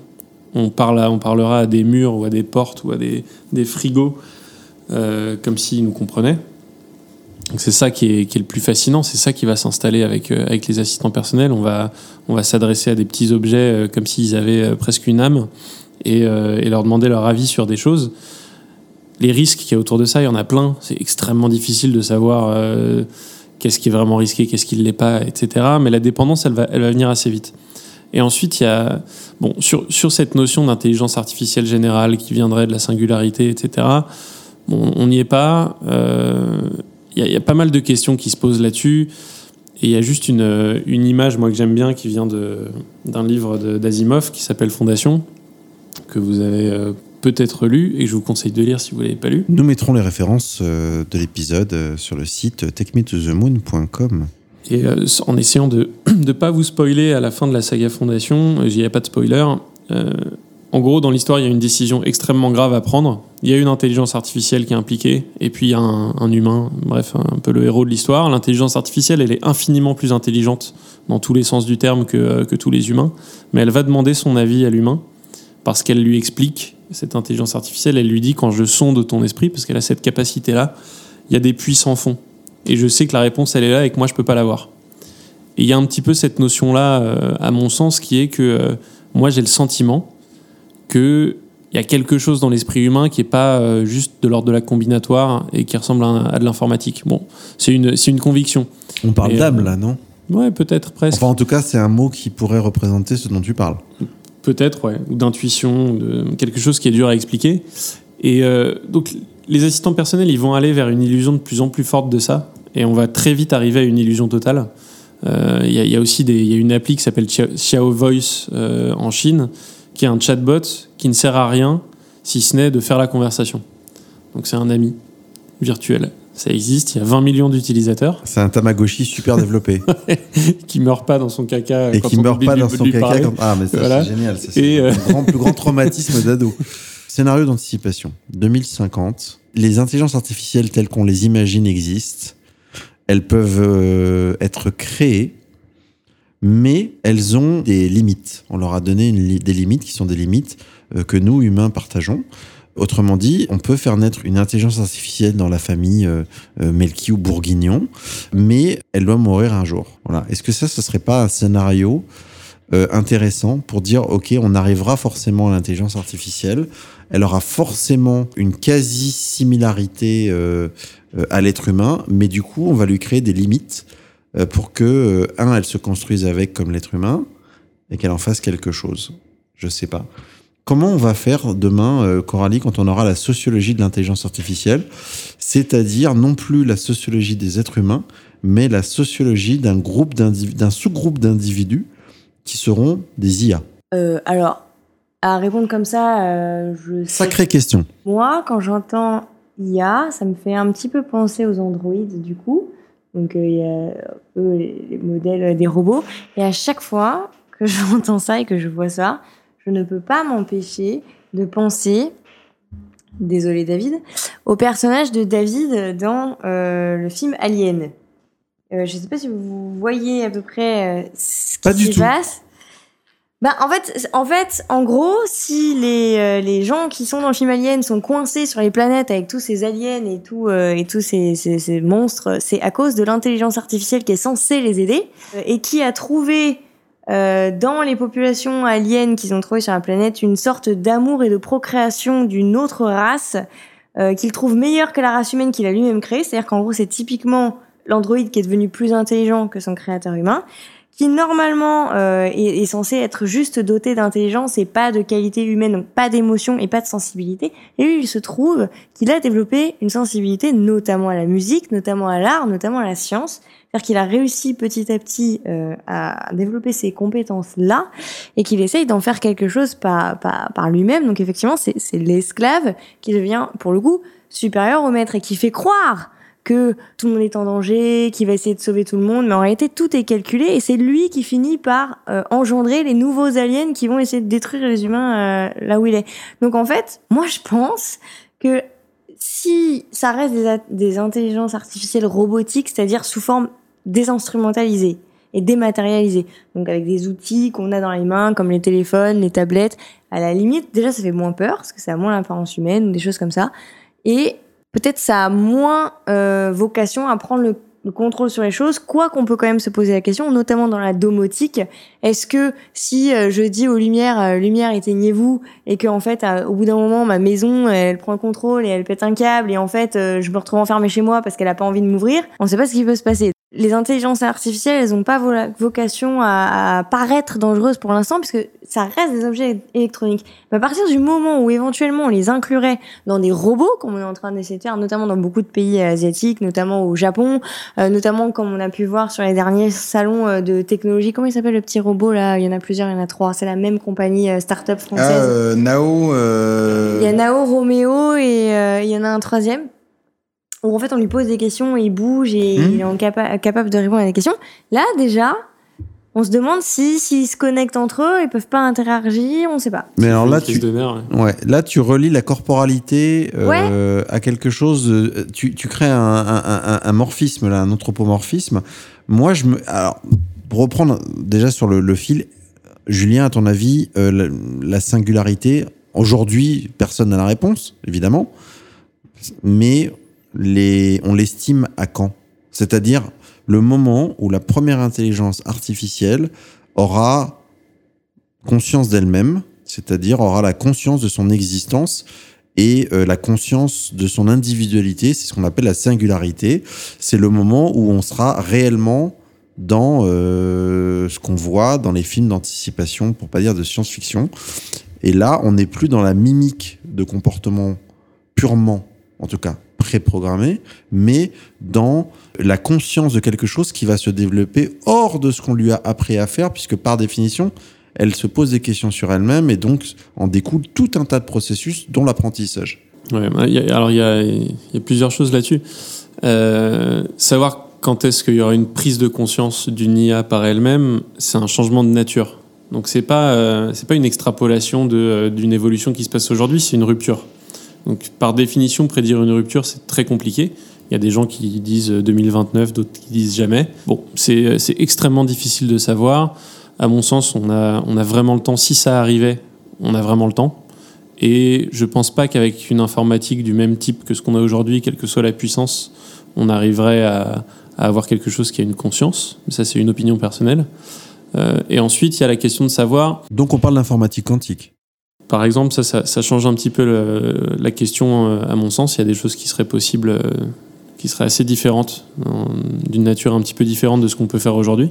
On, parle on parlera à des murs ou à des portes ou à des, des frigos euh, comme s'ils nous comprenaient. C'est ça qui est, qui est le plus fascinant, c'est ça qui va s'installer avec, euh, avec les assistants personnels. On va, on va s'adresser à des petits objets euh, comme s'ils avaient euh, presque une âme euh, et leur demander leur avis sur des choses. Les risques qu'il y a autour de ça, il y en a plein. C'est extrêmement difficile de savoir euh, qu'est-ce qui est vraiment risqué, qu'est-ce qui ne l'est pas, etc. Mais la dépendance, elle va, elle va venir assez vite. Et ensuite, il y a, bon, sur, sur cette notion d'intelligence artificielle générale qui viendrait de la singularité, etc. On n'y est pas. Euh, Il y, a- pas mal de questions qui se posent là-dessus. Et il y a juste une, une image, moi, que j'aime bien, qui vient d'un livre d'Asimov qui s'appelle Fondation, que vous avez euh, peut-être lu et que je vous conseille de lire si vous ne l'avez pas lu. Nous mettrons les références euh, de l'épisode euh, sur le site techmetothemoon.com. Et euh, en essayant de ne pas vous spoiler à la fin de la saga Fondation, euh, il n'y a pas de spoiler. euh, en gros, dans l'histoire, il y a une décision extrêmement grave à prendre. Il y a une intelligence artificielle qui est impliquée, et puis il y a un, un humain, bref, un peu le héros de l'histoire. L'intelligence artificielle, elle est infiniment plus intelligente dans tous les sens du terme que, euh, que tous les humains, mais elle va demander son avis à l'humain, parce qu'elle lui explique, cette intelligence artificielle, elle lui dit quand je sonde ton esprit, parce qu'elle a cette capacité-là, il y a des puits sans fond. Et je sais que la réponse, elle est là et que moi, je peux pas l'avoir. Et il y a un petit peu cette notion-là, euh, à mon sens, qui est que euh, moi, j'ai le sentiment qu'il y a quelque chose dans l'esprit humain qui est pas euh, juste de l'ordre de la combinatoire et qui ressemble à, à de l'informatique. Bon, c'est une, une conviction. On parle d'âme là, non? Ouais, peut-être, presque. Enfin, en tout cas, c'est un mot qui pourrait représenter ce dont tu parles. Peut-être, ouais, ou d'intuition, de quelque chose qui est dur à expliquer. Et euh, donc, les assistants personnels, ils vont aller vers une illusion de plus en plus forte de ça, et on va très vite arriver à une illusion totale. Euh, Il y, a- aussi une appli qui s'appelle Xiao Voice euh, en Chine, qui est un chatbot qui ne sert à rien si ce n'est de faire la conversation. Donc, c'est un ami virtuel. Ça existe, il y a 20 millions d'utilisateurs C'est un Tamagotchi super développé qui meurent pas dans son caca et quand qui on meurt pas dans son caca. quand- Ah, mais ça, Voilà. c'est génial. c'est le euh, grand, plus grand traumatisme d'ado. Scénario d'anticipation 2050. Les intelligences artificielles telles qu'on les imagine existent. Elles peuvent euh, être créées, mais elles ont des limites. On leur a donné une li- des limites qui sont des limites euh, que nous, humains, partageons. Autrement dit, on peut faire naître une intelligence artificielle dans la famille euh, euh, Melki ou Bourguignon, mais elle doit mourir un jour. Voilà. Est-ce que ça, ce serait pas un scénario euh, intéressant pour dire, OK, on arrivera forcément à l'intelligence artificielle, elle aura forcément une quasi-similarité euh, à l'être humain, mais du coup, on va lui créer des limites pour que, un, elle se construise avec comme l'être humain et qu'elle en fasse quelque chose. Je sais pas. Comment on va faire demain, euh, Coralie, quand on aura la sociologie de l'intelligence artificielle, c'est-à-dire non plus la sociologie des êtres humains, mais la sociologie d'un groupe d'un sous-groupe d'individus qui seront des IA. Euh, alors, à répondre comme ça, euh, je sais Sacrée question. Moi, quand j'entends IA, ça me fait un petit peu penser aux androïdes du coup. Donc il y a eux, les modèles des robots. Et à chaque fois que j'entends ça et que je vois ça, je ne peux pas m'empêcher de penser, désolé David, au personnage de David dans euh, le film Alien. Euh, je ne sais pas si vous voyez à peu près euh, ce Pas qui du se passe. Bah, en fait, en fait, en gros, si les, les gens qui sont dans le film Alien sont coincés sur les planètes avec tous ces aliens et tout et tous ces, ces, ces monstres, c'est à cause de l'intelligence artificielle qui est censée les aider et qui a trouvé euh, dans les populations aliens qu'ils ont trouvées sur la planète une sorte d'amour et de procréation d'une autre race euh, qu'il trouve meilleure que la race humaine qu'il a lui-même créée. C'est-à-dire qu'en gros, c'est typiquement l'androïde qui est devenu plus intelligent que son créateur humain qui normalement euh, est, est censé être juste doté d'intelligence et pas de qualité humaine, donc pas d'émotion et pas de sensibilité. Et lui, il se trouve qu'il a développé une sensibilité notamment à la musique, notamment à l'art, notamment à la science. C'est-à-dire qu'il a réussi petit à petit euh, à développer ces compétences-là et qu'il essaye d'en faire quelque chose par, par, par lui-même. Donc effectivement, c'est l'esclave qui devient, pour le coup, supérieur au maître et qui fait croire que tout le monde est en danger, qu'il va essayer de sauver tout le monde, mais en réalité tout est calculé et c'est lui qui finit par euh, engendrer les nouveaux aliens qui vont essayer de détruire les humains euh, là où il est. Donc en fait, moi je pense que si ça reste des, intelligences artificielles robotiques, c'est-à-dire sous forme désinstrumentalisée et dématérialisée, donc avec des outils qu'on a dans les mains comme les téléphones, les tablettes, à la limite déjà ça fait moins peur parce que ça a moins l'apparence humaine des choses comme ça et peut-être ça a moins euh, vocation à prendre le, le contrôle sur les choses, quoi qu'on peut quand même se poser la question, notamment dans la domotique. Est-ce que si euh, je dis aux lumières, euh, lumière éteignez-vous, et que en fait, euh, au bout d'un moment, ma maison, elle prend le contrôle et elle pète un câble, et en fait, je me retrouve enfermée chez moi parce qu'elle a pas envie de m'ouvrir, on sait pas ce qui peut se passer. Les intelligences artificielles, elles ont pas vocation à, à paraître dangereuses pour l'instant, puisque ça reste des objets électroniques. Mais à partir du moment où éventuellement on les inclurait dans des robots, comme on est en train d'essayer de faire, notamment dans beaucoup de pays asiatiques, notamment au Japon, euh, notamment comme on a pu voir sur les derniers salons euh, de technologie. Comment il s'appelle le petit robot là? Il y en a plusieurs, il y en a trois. C'est la même compagnie euh, start-up Ah, française. euh, Nao. euh, Il y a Nao, Roméo et euh, il y en a un troisième. Où en fait on lui pose des questions, il bouge et Hmm. il est en capa- capable de répondre à des questions. Là déjà, on se demande si s'ils se connectent entre eux, ils peuvent pas interagir, on sait pas. Mais alors là, tu, de nerfs, ouais. ouais, là, tu relis la corporalité euh, à quelque chose. euh, tu, tu crées un, un, un- un morphisme, là, un anthropomorphisme. Moi, je me. Alors, pour reprendre déjà sur le, le fil, Julien, à ton avis, euh, la, la singularité, aujourd'hui, personne n'a la réponse, évidemment, mais on l'estime à quand? C'est-à-dire le moment où la première intelligence artificielle aura conscience d'elle-même, c'est-à-dire aura la conscience de son existence et euh, la conscience de son individualité, c'est ce qu'on appelle la singularité. C'est le moment où on sera réellement dans euh, ce qu'on voit dans les films d'anticipation, pour pas dire de science-fiction. Et là, on n'est plus dans la mimique de comportement purement, en tout cas préprogrammé, mais dans la conscience de quelque chose qui va se développer hors de ce qu'on lui a appris à faire, puisque par définition, elle se pose des questions sur elle-même et donc en découle tout un tas de processus, dont l'apprentissage. Bah, alors il y a, il y a plusieurs choses là-dessus. Euh, savoir quand est-ce qu'il y aura une prise de conscience d'une IA par elle-même, c'est un changement de nature. Donc c'est pas euh, c'est pas une extrapolation de, euh, d'une évolution qui se passe aujourd'hui, c'est une rupture. Donc par définition, prédire une rupture, c'est très compliqué. Il y a des gens qui disent 2029, d'autres qui disent jamais. Bon, c'est c'est extrêmement difficile de savoir. À mon sens, on a, vraiment le temps. Si ça arrivait, on a vraiment le temps. Et je pense pas qu'avec une informatique du même type que ce qu'on a aujourd'hui, quelle que soit la puissance, on arriverait à, à avoir quelque chose qui a une conscience. Ça, c'est une opinion personnelle. Euh, et ensuite, il y a la question de savoir, Donc on parle d'informatique quantique. Par exemple, ça, ça, ça change un petit peu le- la question, euh, à mon sens. Il y a des choses qui seraient possibles, euh, qui seraient assez différentes, en- d'une nature un petit peu différente de ce qu'on peut faire aujourd'hui,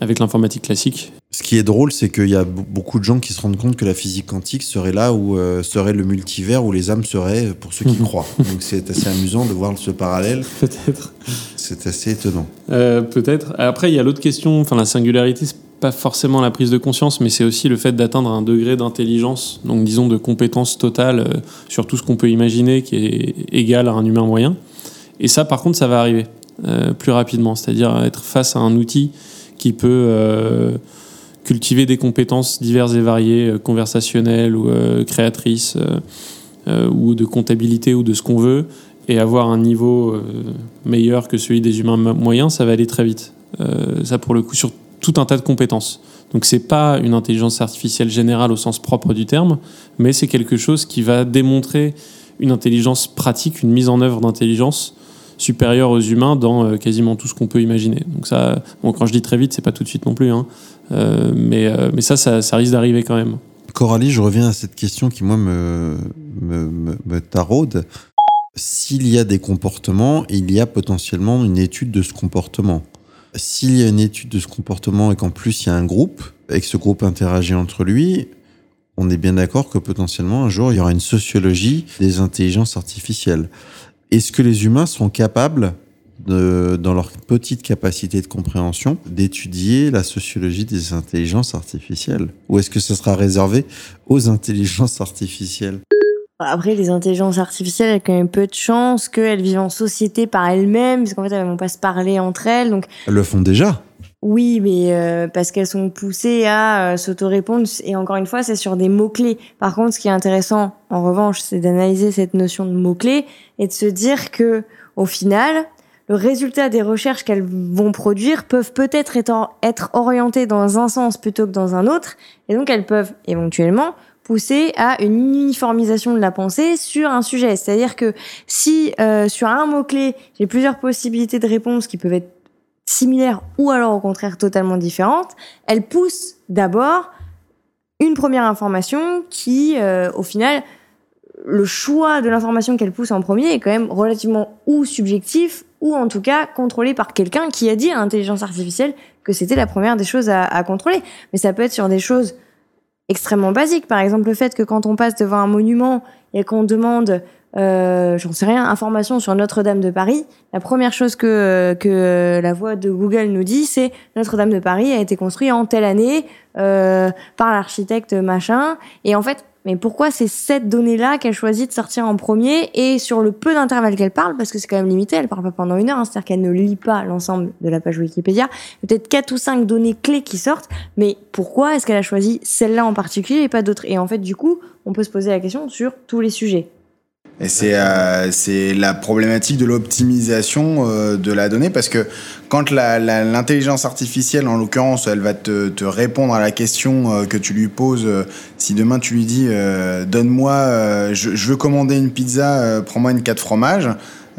avec l'informatique classique. Ce qui est drôle, c'est qu'il y a beaucoup de gens qui se rendent compte que la physique quantique serait là où euh, serait le multivers où les âmes seraient pour ceux qui croient. Donc c'est assez amusant de voir ce parallèle. Peut-être. C'est assez étonnant. Euh, Peut-être. Après, il y a l'autre question, enfin la singularité, c'est pas forcément la prise de conscience, mais c'est aussi le fait d'atteindre un degré d'intelligence, donc disons de compétence totale euh, sur tout ce qu'on peut imaginer qui est égal à un humain moyen. Et ça, par contre, ça va arriver euh, plus rapidement, c'est-à-dire être face à un outil qui peut euh, cultiver des compétences diverses et variées, conversationnelles ou créatrices, ou de comptabilité ou de ce qu'on veut, et avoir un niveau meilleur que celui des humains moyens, ça va aller très vite. ça, pour le coup, sur tout un tas de compétences. Donc c'est pas une intelligence artificielle générale au sens propre du terme, mais c'est quelque chose qui va démontrer une intelligence pratique, une mise en œuvre d'intelligence supérieure aux humains dans euh, quasiment tout ce qu'on peut imaginer. Donc ça, bon, quand je dis très vite, c'est pas tout de suite non plus, hein. euh, mais, euh, mais ça, ça, ça risque d'arriver quand même. Coralie, je reviens à cette question qui, moi, me, taraude. S'il y a des comportements, il y a potentiellement une étude de ce comportement. S'il y a une étude de ce comportement et qu'en plus il y a un groupe, et que ce groupe interagit entre lui, on est bien d'accord que potentiellement un jour il y aura une sociologie des intelligences artificielles. Est-ce que les humains sont capables, dans leur petite capacité de compréhension, d'étudier la sociologie des intelligences artificielles? Ou est-ce que ce sera réservé aux intelligences artificielles? Après, les intelligences artificielles, il y a quand même peu de chances qu'elles vivent en société par elles-mêmes, parce qu'en fait, elles vont pas se parler entre elles. Donc, Elles le font déjà. oui, mais euh, parce qu'elles sont poussées à euh, s'auto-répondre. Et encore une fois, c'est sur des mots-clés. Par contre, ce qui est intéressant, en revanche, c'est d'analyser cette notion de mots-clés et de se dire que, au final, le résultat des recherches qu'elles vont produire peuvent peut-être être, être orientés dans un sens plutôt que dans un autre. Et donc, elles peuvent éventuellement pousser à une uniformisation de la pensée sur un sujet. C'est-à-dire que si euh, sur un mot-clé, j'ai plusieurs possibilités de réponse qui peuvent être similaires ou alors au contraire totalement différentes, elles poussent d'abord une première information qui, euh, au final, le choix de l'information qu'elle pousse en premier est quand même relativement ou subjectif ou en tout cas contrôlé par quelqu'un qui a dit à l'intelligence artificielle que c'était la première des choses à, à contrôler. Mais ça peut être sur des choses extrêmement basiques. Par exemple, le fait que quand on passe devant un monument et qu'on demande, euh, j'en sais rien, information sur Notre-Dame de Paris, la première chose que, que la voix de Google nous dit, c'est Notre-Dame de Paris a été construit en telle année euh, par l'architecte machin. Et en fait, mais pourquoi c'est cette donnée-là qu'elle choisit de sortir en premier et sur le peu d'intervalle qu'elle parle, parce que c'est quand même limité, elle parle pas pendant une heure, hein, c'est-à-dire qu'elle ne lit pas l'ensemble de la page Wikipédia, peut-être quatre ou cinq données clés qui sortent, mais pourquoi est-ce qu'elle a choisi celle-là en particulier et pas d'autres? Et en fait, du coup, on peut se poser la question sur tous les sujets. Et c'est euh, c'est la problématique de l'optimisation euh, de la donnée parce que quand l'intelligence artificielle, en l'occurrence, elle va te, te répondre à la question euh, que tu lui poses. euh, si demain tu lui dis euh, donne-moi, euh, je, je veux commander une pizza, prends-moi une 4 fromages.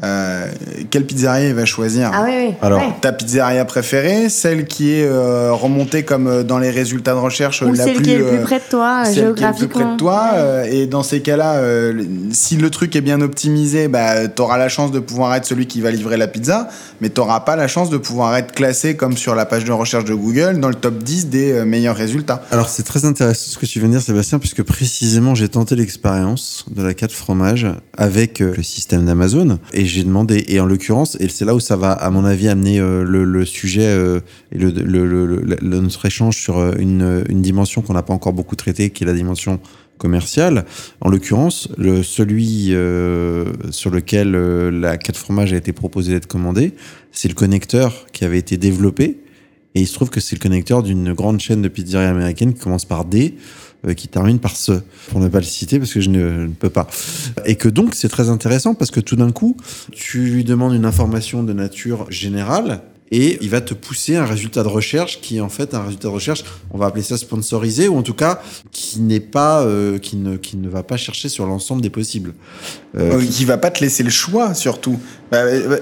Euh, quelle pizzeria il va choisir Ah oui, oui. Alors, ouais. Ta pizzeria préférée, celle qui est euh, remontée comme euh, dans les résultats de recherche Ou la celle plus, qui est le plus près de toi, celle qui est le géographiquement. plus près de toi. euh, et dans ces cas-là, euh, si le truc est bien optimisé, bah, tu auras la chance de pouvoir être celui qui va livrer la pizza, mais tu n'auras pas la chance de pouvoir être classé comme sur la page de recherche de Google dans le top 10 des euh, meilleurs résultats. Alors c'est très intéressant ce que tu viens de dire Sébastien puisque précisément j'ai tenté l'expérience de la 4 fromage avec euh, le système d'Amazon et j'ai demandé. Et en l'occurrence et c'est là où ça va à mon avis amener euh, le, sujet euh, et le, notre échange sur euh, une, dimension qu'on n'a pas encore beaucoup traitée qui est la dimension commerciale. En l'occurrence, celui sur lequel la 4 fromage a été proposée d'être commandée, c'est le connecteur qui avait été développé. Et il se trouve que c'est le connecteur d'une grande chaîne de pizzeria américaine qui commence par D, qui termine par ce, pour ne pas le citer parce que je ne, je ne peux pas. Et que donc c'est très intéressant parce que tout d'un coup, tu lui demandes une information de nature générale et il va te pousser un résultat de recherche qui est en fait un résultat de recherche, on va appeler ça sponsorisé ou en tout cas qui n'est pas, euh, qui ne, qui ne va pas chercher sur l'ensemble des possibles. Euh, Euh, qui va pas te laisser le choix surtout. Bah, euh,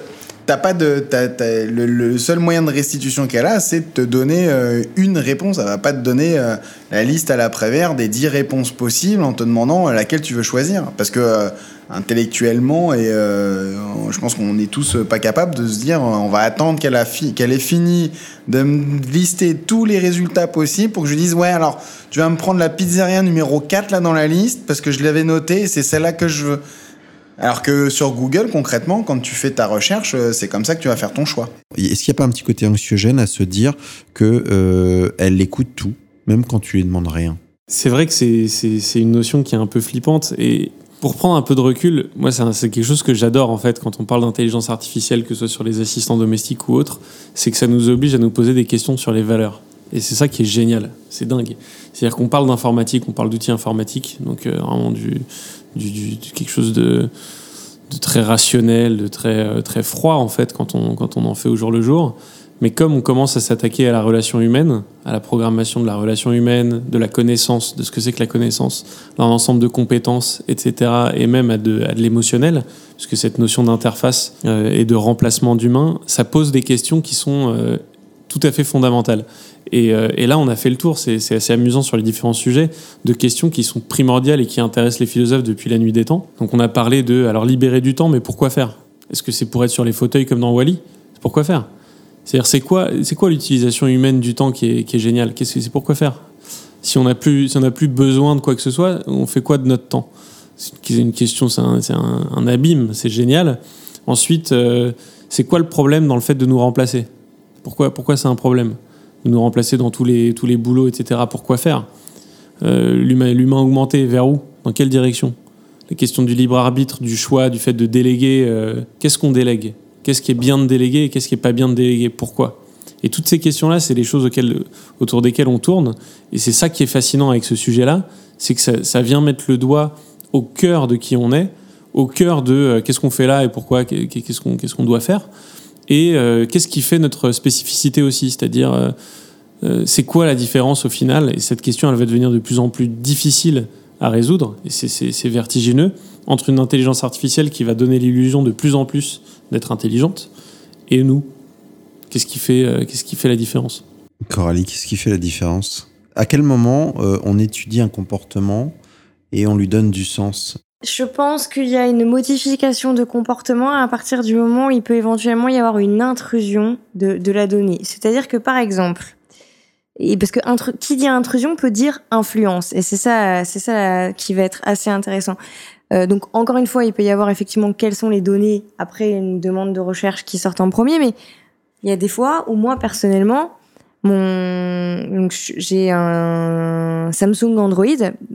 T'as pas de, t'as- le, seul moyen de restitution qu'elle a, c'est de te donner euh, une réponse. Elle va pas te donner euh, la liste à l'après-vert des 10 réponses possibles en te demandant laquelle tu veux choisir. Parce que euh, intellectuellement, et euh, je pense qu'on est tous euh, pas capables de se dire, euh, on va attendre qu'elle fi- qu'elle ait fini de me lister tous les résultats possibles pour que je dise, ouais, alors tu vas me prendre la pizzeria numéro 4 là dans la liste parce que je l'avais noté et c'est celle-là que je veux. Alors que sur Google, concrètement, quand tu fais ta recherche, euh, c'est comme ça que tu vas faire ton choix. Est-ce qu'il n'y a pas un petit côté anxiogène à se dire que euh, elle écoute tout, même quand tu lui demandes rien? C'est vrai que c'est- une notion qui est un peu flippante et pour prendre un peu de recul, moi c'est quelque chose que j'adore en fait quand on parle d'intelligence artificielle, que ce soit sur les assistants domestiques ou autres, c'est que ça nous oblige à nous poser des questions sur les valeurs. Et c'est ça qui est génial, c'est dingue. C'est-à-dire qu'on parle d'informatique, on parle d'outils informatiques, donc euh, vraiment du, du, quelque chose de, très rationnel, de très, euh, très froid en fait quand on, quand on en fait au jour le jour. Mais comme on commence à s'attaquer à la relation humaine, à la programmation de la relation humaine, de la connaissance, de ce que c'est que la connaissance, d'un ensemble de compétences, etc., et même à de, à de l'émotionnel, puisque cette notion d'interface euh, et de remplacement d'humain, ça pose des questions qui sont euh, tout à fait fondamentales. Et, euh, et là, on a fait le tour, c'est assez amusant sur les différents sujets, de questions qui sont primordiales et qui intéressent les philosophes depuis la nuit des temps. Donc on a parlé de, alors libérer du temps, mais pourquoi faire? Est-ce que c'est pour être sur les fauteuils comme dans Wally Pourquoi faire? C'est-à-dire, c'est quoi, l'utilisation humaine du temps qui est, géniale? Qu'est-ce que c'est? Pourquoi faire? Si on n'a plus, besoin de quoi que ce soit, on fait quoi de notre temps? C'est une question, c'est un, abîme, c'est génial. Ensuite, euh, c'est quoi le problème dans le fait de nous remplacer? Pourquoi c'est un problème? Nous remplacer dans tous les, tous les boulots, etc. Pourquoi faire? Euh, L'humain, augmenté, vers où? Dans quelle direction? La question du libre arbitre, du choix, du fait de déléguer. euh, qu'est-ce qu'on délègue? Qu'est-ce qui est bien de déléguer et qu'est-ce qui est pas bien de déléguer? Pourquoi? Et toutes ces questions-là, c'est les choses autour desquelles on tourne. Et c'est ça qui est fascinant avec ce sujet-là, c'est que ça, vient mettre le doigt au cœur de qui on est, au cœur de euh, qu'est-ce qu'on fait là et pourquoi, qu'est- qu'est-ce qu'on qu'est-ce qu'on doit faire, et euh, qu'est-ce qui fait notre spécificité aussi, c'est-à-dire euh, euh, c'est quoi la différence au final? Et cette question, elle va devenir de plus en plus difficile à résoudre, et c'est- vertigineux, entre une intelligence artificielle qui va donner l'illusion de plus en plus d'être intelligente, et nous. Qu'est-ce qui fait, qu'est-ce qui fait la différence? Coralie, qu'est-ce qui fait la différence? À quel moment on étudie un comportement et on lui donne du sens? Je pense qu'il y a une modification de comportement à partir du moment où il peut éventuellement y avoir une intrusion de, la donnée. C'est-à-dire que par exemple, et parce que qui dit intrusion peut dire influence, et c'est ça, c'est ça qui va être assez intéressant. Euh, donc encore une fois, il peut y avoir effectivement quelles sont les données après une demande de recherche qui sortent en premier, mais il y a des fois où moi personnellement, mon donc j'ai un Samsung Android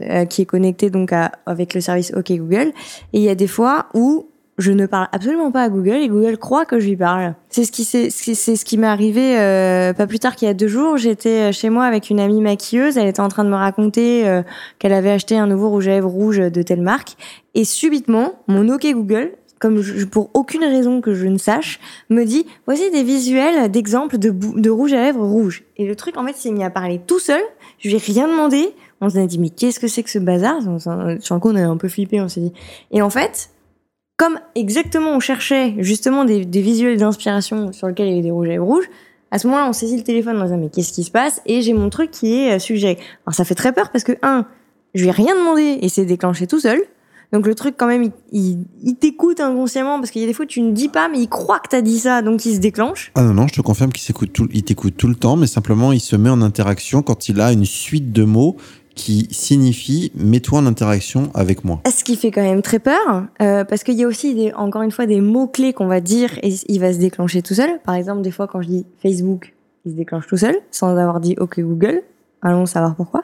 euh, qui est connecté donc à, avec le service OK Google et il y a des fois où je ne parle absolument pas à Google et Google croit que je lui parle. C'est ce qui c'est ce qui m'est arrivé euh, pas plus tard qu'il y a deux jours. J'étais chez moi avec une amie maquilleuse. Elle était en train de me raconter euh, qu'elle avait acheté un nouveau rouge à lèvres rouge de telle marque et subitement mon OK Google comme pour aucune raison que je ne sache, me dit voici des visuels d'exemples de, rouge à lèvres rouge. Et le truc, en fait, s'est mis à parler tout seul. Je lui ai rien demandé. On s'est dit mais qu'est-ce que c'est que ce bazar? Sur un coup, on a un peu flippé. On s'est dit. Et en fait, comme exactement on cherchait justement des, des visuels d'inspiration sur lesquels il y avait des rouges à lèvres rouges. À ce moment-là, on saisit le téléphone en disant mais qu'est-ce qui se passe? Et j'ai mon truc qui est euh, suggéré. Alors ça fait très peur parce que un, je lui ai rien demandé et c'est déclenché tout seul. Donc le truc quand même, il, il, il t'écoute inconsciemment parce qu'il y a des fois tu ne dis pas mais il croit que t'as dit ça donc il se déclenche. Ah non, non, je te confirme qu'il s'écoute tout, il t'écoute tout le temps, mais simplement il se met en interaction quand il a une suite de mots qui signifie mets-toi en interaction avec moi. Ce qui fait quand même très peur euh, parce qu'il y a aussi des, encore une fois des mots clés qu'on va dire et il va se déclencher tout seul. Par exemple des fois quand je dis Facebook, il se déclenche tout seul sans avoir dit OK Google. Allons savoir pourquoi.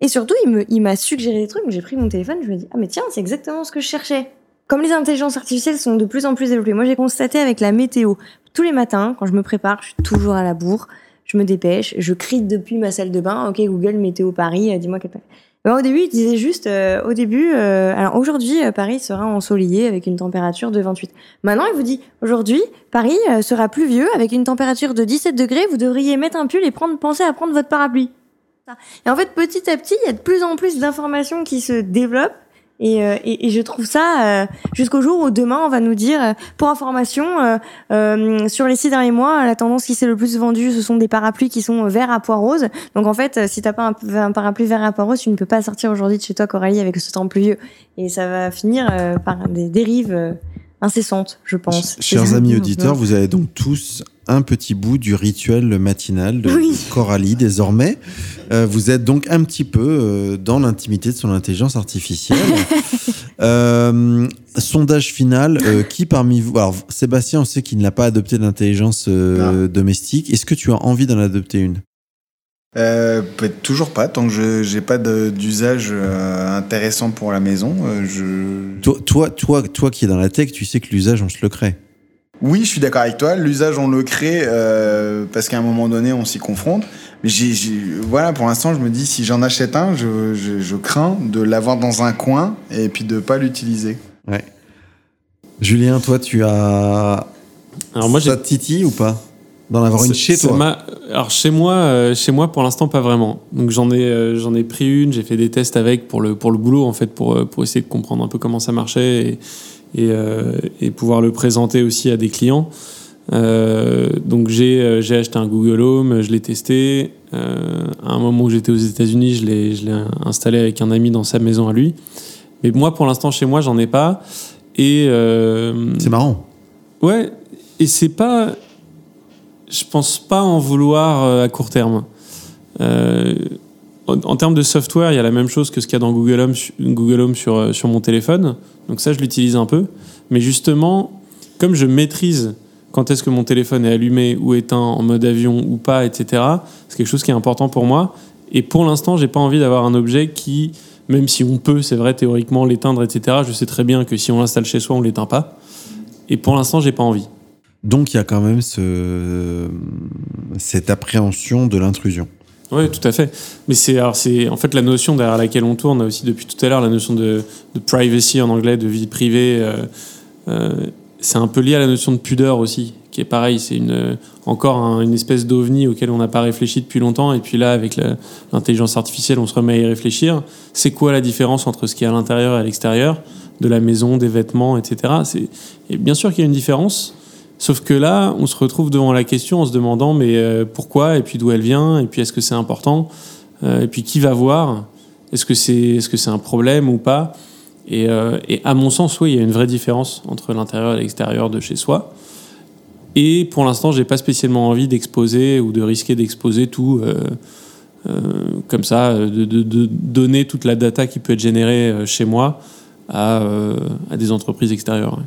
Et surtout, il m'a suggéré des trucs. J'ai pris mon téléphone, je me dis ah mais tiens, c'est exactement ce que je cherchais. Comme les intelligences artificielles sont de plus en plus développées, moi j'ai constaté avec la météo. Tous les matins, quand je me prépare, je suis toujours à la bourre. Je me dépêche, je crie depuis ma salle de bain. Ok Google météo Paris, euh, dis-moi quelle. Ben, au début, il disait juste, euh, au début, euh, alors aujourd'hui, Paris sera ensoleillé avec une température de 28. Maintenant, il vous dit, aujourd'hui, Paris sera pluvieux avec une température de 17 degrés. Vous devriez mettre un pull et penser à prendre votre parapluie. Et en fait, petit à petit, il y a de plus en plus d'informations qui se développent. Et, euh, et, et je trouve ça euh, jusqu'au jour où demain on va nous dire euh, pour information euh, sur les six derniers mois la tendance qui s'est le plus vendue ce sont des parapluies qui sont verts à pois rose donc en fait si t'as pas un, parapluie vert à pois rose tu ne peux pas sortir aujourd'hui de chez toi Coralie avec ce temps pluvieux. Et ça va finir par des dérives incessante, je pense. Chers amis auditeurs, vous avez donc tous un petit bout du rituel matinal de Oui. Coralie désormais. Euh, vous êtes donc un petit peu euh, dans l'intimité de son intelligence artificielle. Euh, sondage final, euh, qui parmi vous... Alors Sébastien, on sait qu'il n'a pas adopté d'intelligence euh, domestique. Est-ce que tu as envie d'en adopter une? Euh, peut-être toujours pas, tant que je n'ai pas d'usage euh, intéressant pour la maison. euh, je... toi, toi, toi, toi qui es dans la tech, tu sais que l'usage, on se le crée. Oui, je suis d'accord avec toi. L'usage, on le crée euh, parce qu'à un moment donné, on s'y confronte. Mais voilà, pour l'instant, je me dis, si j'en achète un, je, je, je crains de l'avoir dans un coin et puis de pas l'utiliser. Ouais. Julien, toi, tu as... Alors moi, j'ai Ça titille ou pas? D'en avoir une chez toi m'a- Alors chez moi, euh, chez moi pour l'instant pas vraiment. Donc j'en ai, euh, j'en ai pris une, j'ai fait des tests avec pour le pour le boulot en fait pour euh, pour essayer de comprendre un peu comment ça marchait et et, euh, et pouvoir le présenter aussi à des clients. Donc j'ai j'ai acheté un Google Home, je l'ai testé. À un moment où j'étais aux États-Unis, je l'ai je l'ai installé avec un ami dans sa maison à lui. Mais moi pour l'instant chez moi j'en ai pas. Et C'est marrant. Ouais, et c'est pas. Je pense pas en vouloir euh, à court terme. Euh, en, termes de software, il y a la même chose que ce qu'il y a dans Google Home, Google Home sur, euh, sur mon téléphone. Donc ça, je l'utilise un peu. Mais justement, comme je maîtrise quand est-ce que mon téléphone est allumé ou éteint en mode avion ou pas, etc., c'est quelque chose qui est important pour moi. Et pour l'instant, j'ai pas envie d'avoir un objet qui, même si on peut, c'est vrai, théoriquement l'éteindre, etc., je sais très bien que si on l'installe chez soi, on l'éteint pas. Et pour l'instant, j'ai pas envie. Donc il y a quand même ce, cette appréhension de l'intrusion. Oui, tout à fait. Mais c'est en fait la notion derrière laquelle on tourne aussi depuis tout à l'heure, la notion de, privacy en anglais, de vie privée. euh, euh, c'est un peu lié à la notion de pudeur aussi, qui est pareil. C'est encore un- une espèce d'ovni auquel on n'a pas réfléchi depuis longtemps. Et puis là, avec l'intelligence artificielle, on se remet à y réfléchir. C'est quoi la différence entre ce qui est à l'intérieur et à l'extérieur? De la maison, des vêtements, etc. Et bien sûr qu'il y a une différence. Sauf que là, on se retrouve devant la question en se demandant mais euh, pourquoi et puis d'où elle vient et puis est-ce que c'est important Euh, et puis qui va voir Est-ce que c'est est-ce que c'est un problème ou pas? Et, euh, et à mon sens, oui, il y a une vraie différence entre l'intérieur et l'extérieur de chez soi. Et pour l'instant, j'ai pas spécialement envie d'exposer ou de risquer d'exposer tout comme ça, de, donner toute la data qui peut être générée chez moi à, à des entreprises extérieures.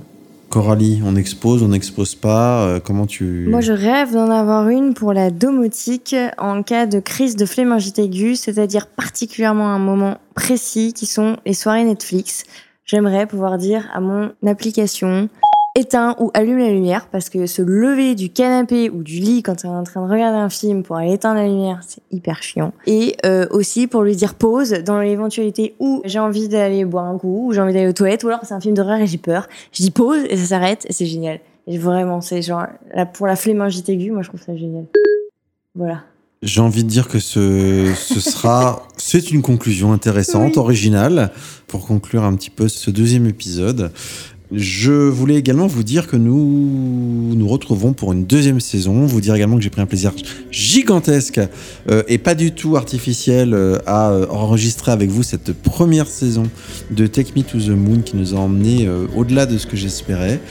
Coralie, on expose, on n'expose pas. euh, comment tu. Moi, je rêve d'en avoir une pour la domotique en cas de crise de flémingite aiguë, c'est-à-dire particulièrement à un moment précis qui sont les soirées Netflix. J'aimerais pouvoir dire à mon application éteins ou allume la lumière parce que se lever du canapé ou du lit quand on est en train de regarder un film pour aller éteindre la lumière, c'est hyper chiant. Et euh, aussi pour lui dire pause dans l'éventualité où j'ai envie d'aller boire un coup, ou j'ai envie d'aller aux toilettes, ou alors c'est un film d'horreur et j'ai peur. Je dis pause et ça s'arrête et c'est génial. Et vraiment, c'est genre là, pour la flémingite aiguë, moi je trouve ça génial. Voilà. J'ai envie de dire que ce, ce sera. C'est une conclusion intéressante, Oui. originale, pour conclure un petit peu ce deuxième épisode. Je voulais également vous dire que nous nous retrouvons pour une deuxième saison. Vous dire également que j'ai pris un plaisir gigantesque euh, et pas du tout artificiel euh, à euh, enregistrer avec vous cette première saison de Take Me to the Moon qui nous a emmené euh, au-delà de ce que j'espérais.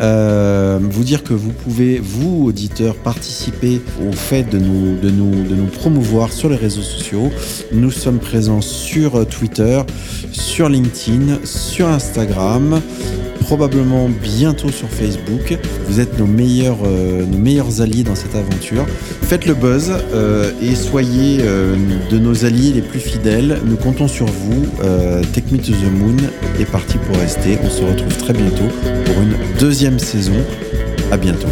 Euh, vous dire que vous pouvez, vous auditeurs, participer au fait de nous, de, nous, de nous promouvoir sur les réseaux sociaux. Nous sommes présents sur euh, Twitter, sur LinkedIn, sur Instagram, probablement bientôt sur Facebook. Vous êtes nos meilleurs, euh, nos meilleurs alliés dans cette aventure. Faites le buzz et soyez de nos alliés les plus fidèles. Nous comptons sur vous. Me to the Moon est parti pour rester. On se retrouve très bientôt pour une deuxième saison. À bientôt.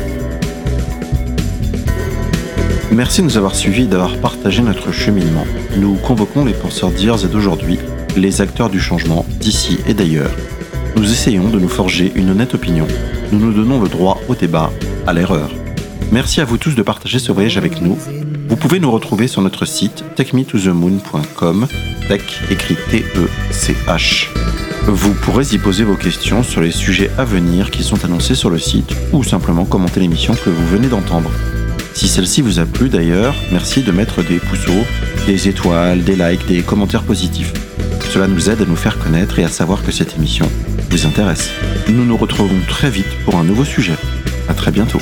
Merci de nous avoir suivis et d'avoir partagé notre cheminement. Nous convoquons les penseurs d'hier et d'aujourd'hui, les acteurs du changement d'ici et d'ailleurs. Nous essayons de nous forger une honnête opinion. Nous nous donnons le droit au débat, à l'erreur. Merci à vous tous de partager ce voyage avec nous. Vous pouvez nous retrouver sur notre site techmetothemoon.com, tech écrit T-E-C-H. Vous pourrez y poser vos questions sur les sujets à venir qui sont annoncés sur le site ou simplement commenter l'émission que vous venez d'entendre. Si celle-ci vous a plu d'ailleurs, merci de mettre des pouceaux, des étoiles, des likes, des commentaires positifs. Cela nous aide à nous faire connaître et à savoir que cette émission vous intéresse. Nous nous retrouvons très vite pour un nouveau sujet. À très bientôt.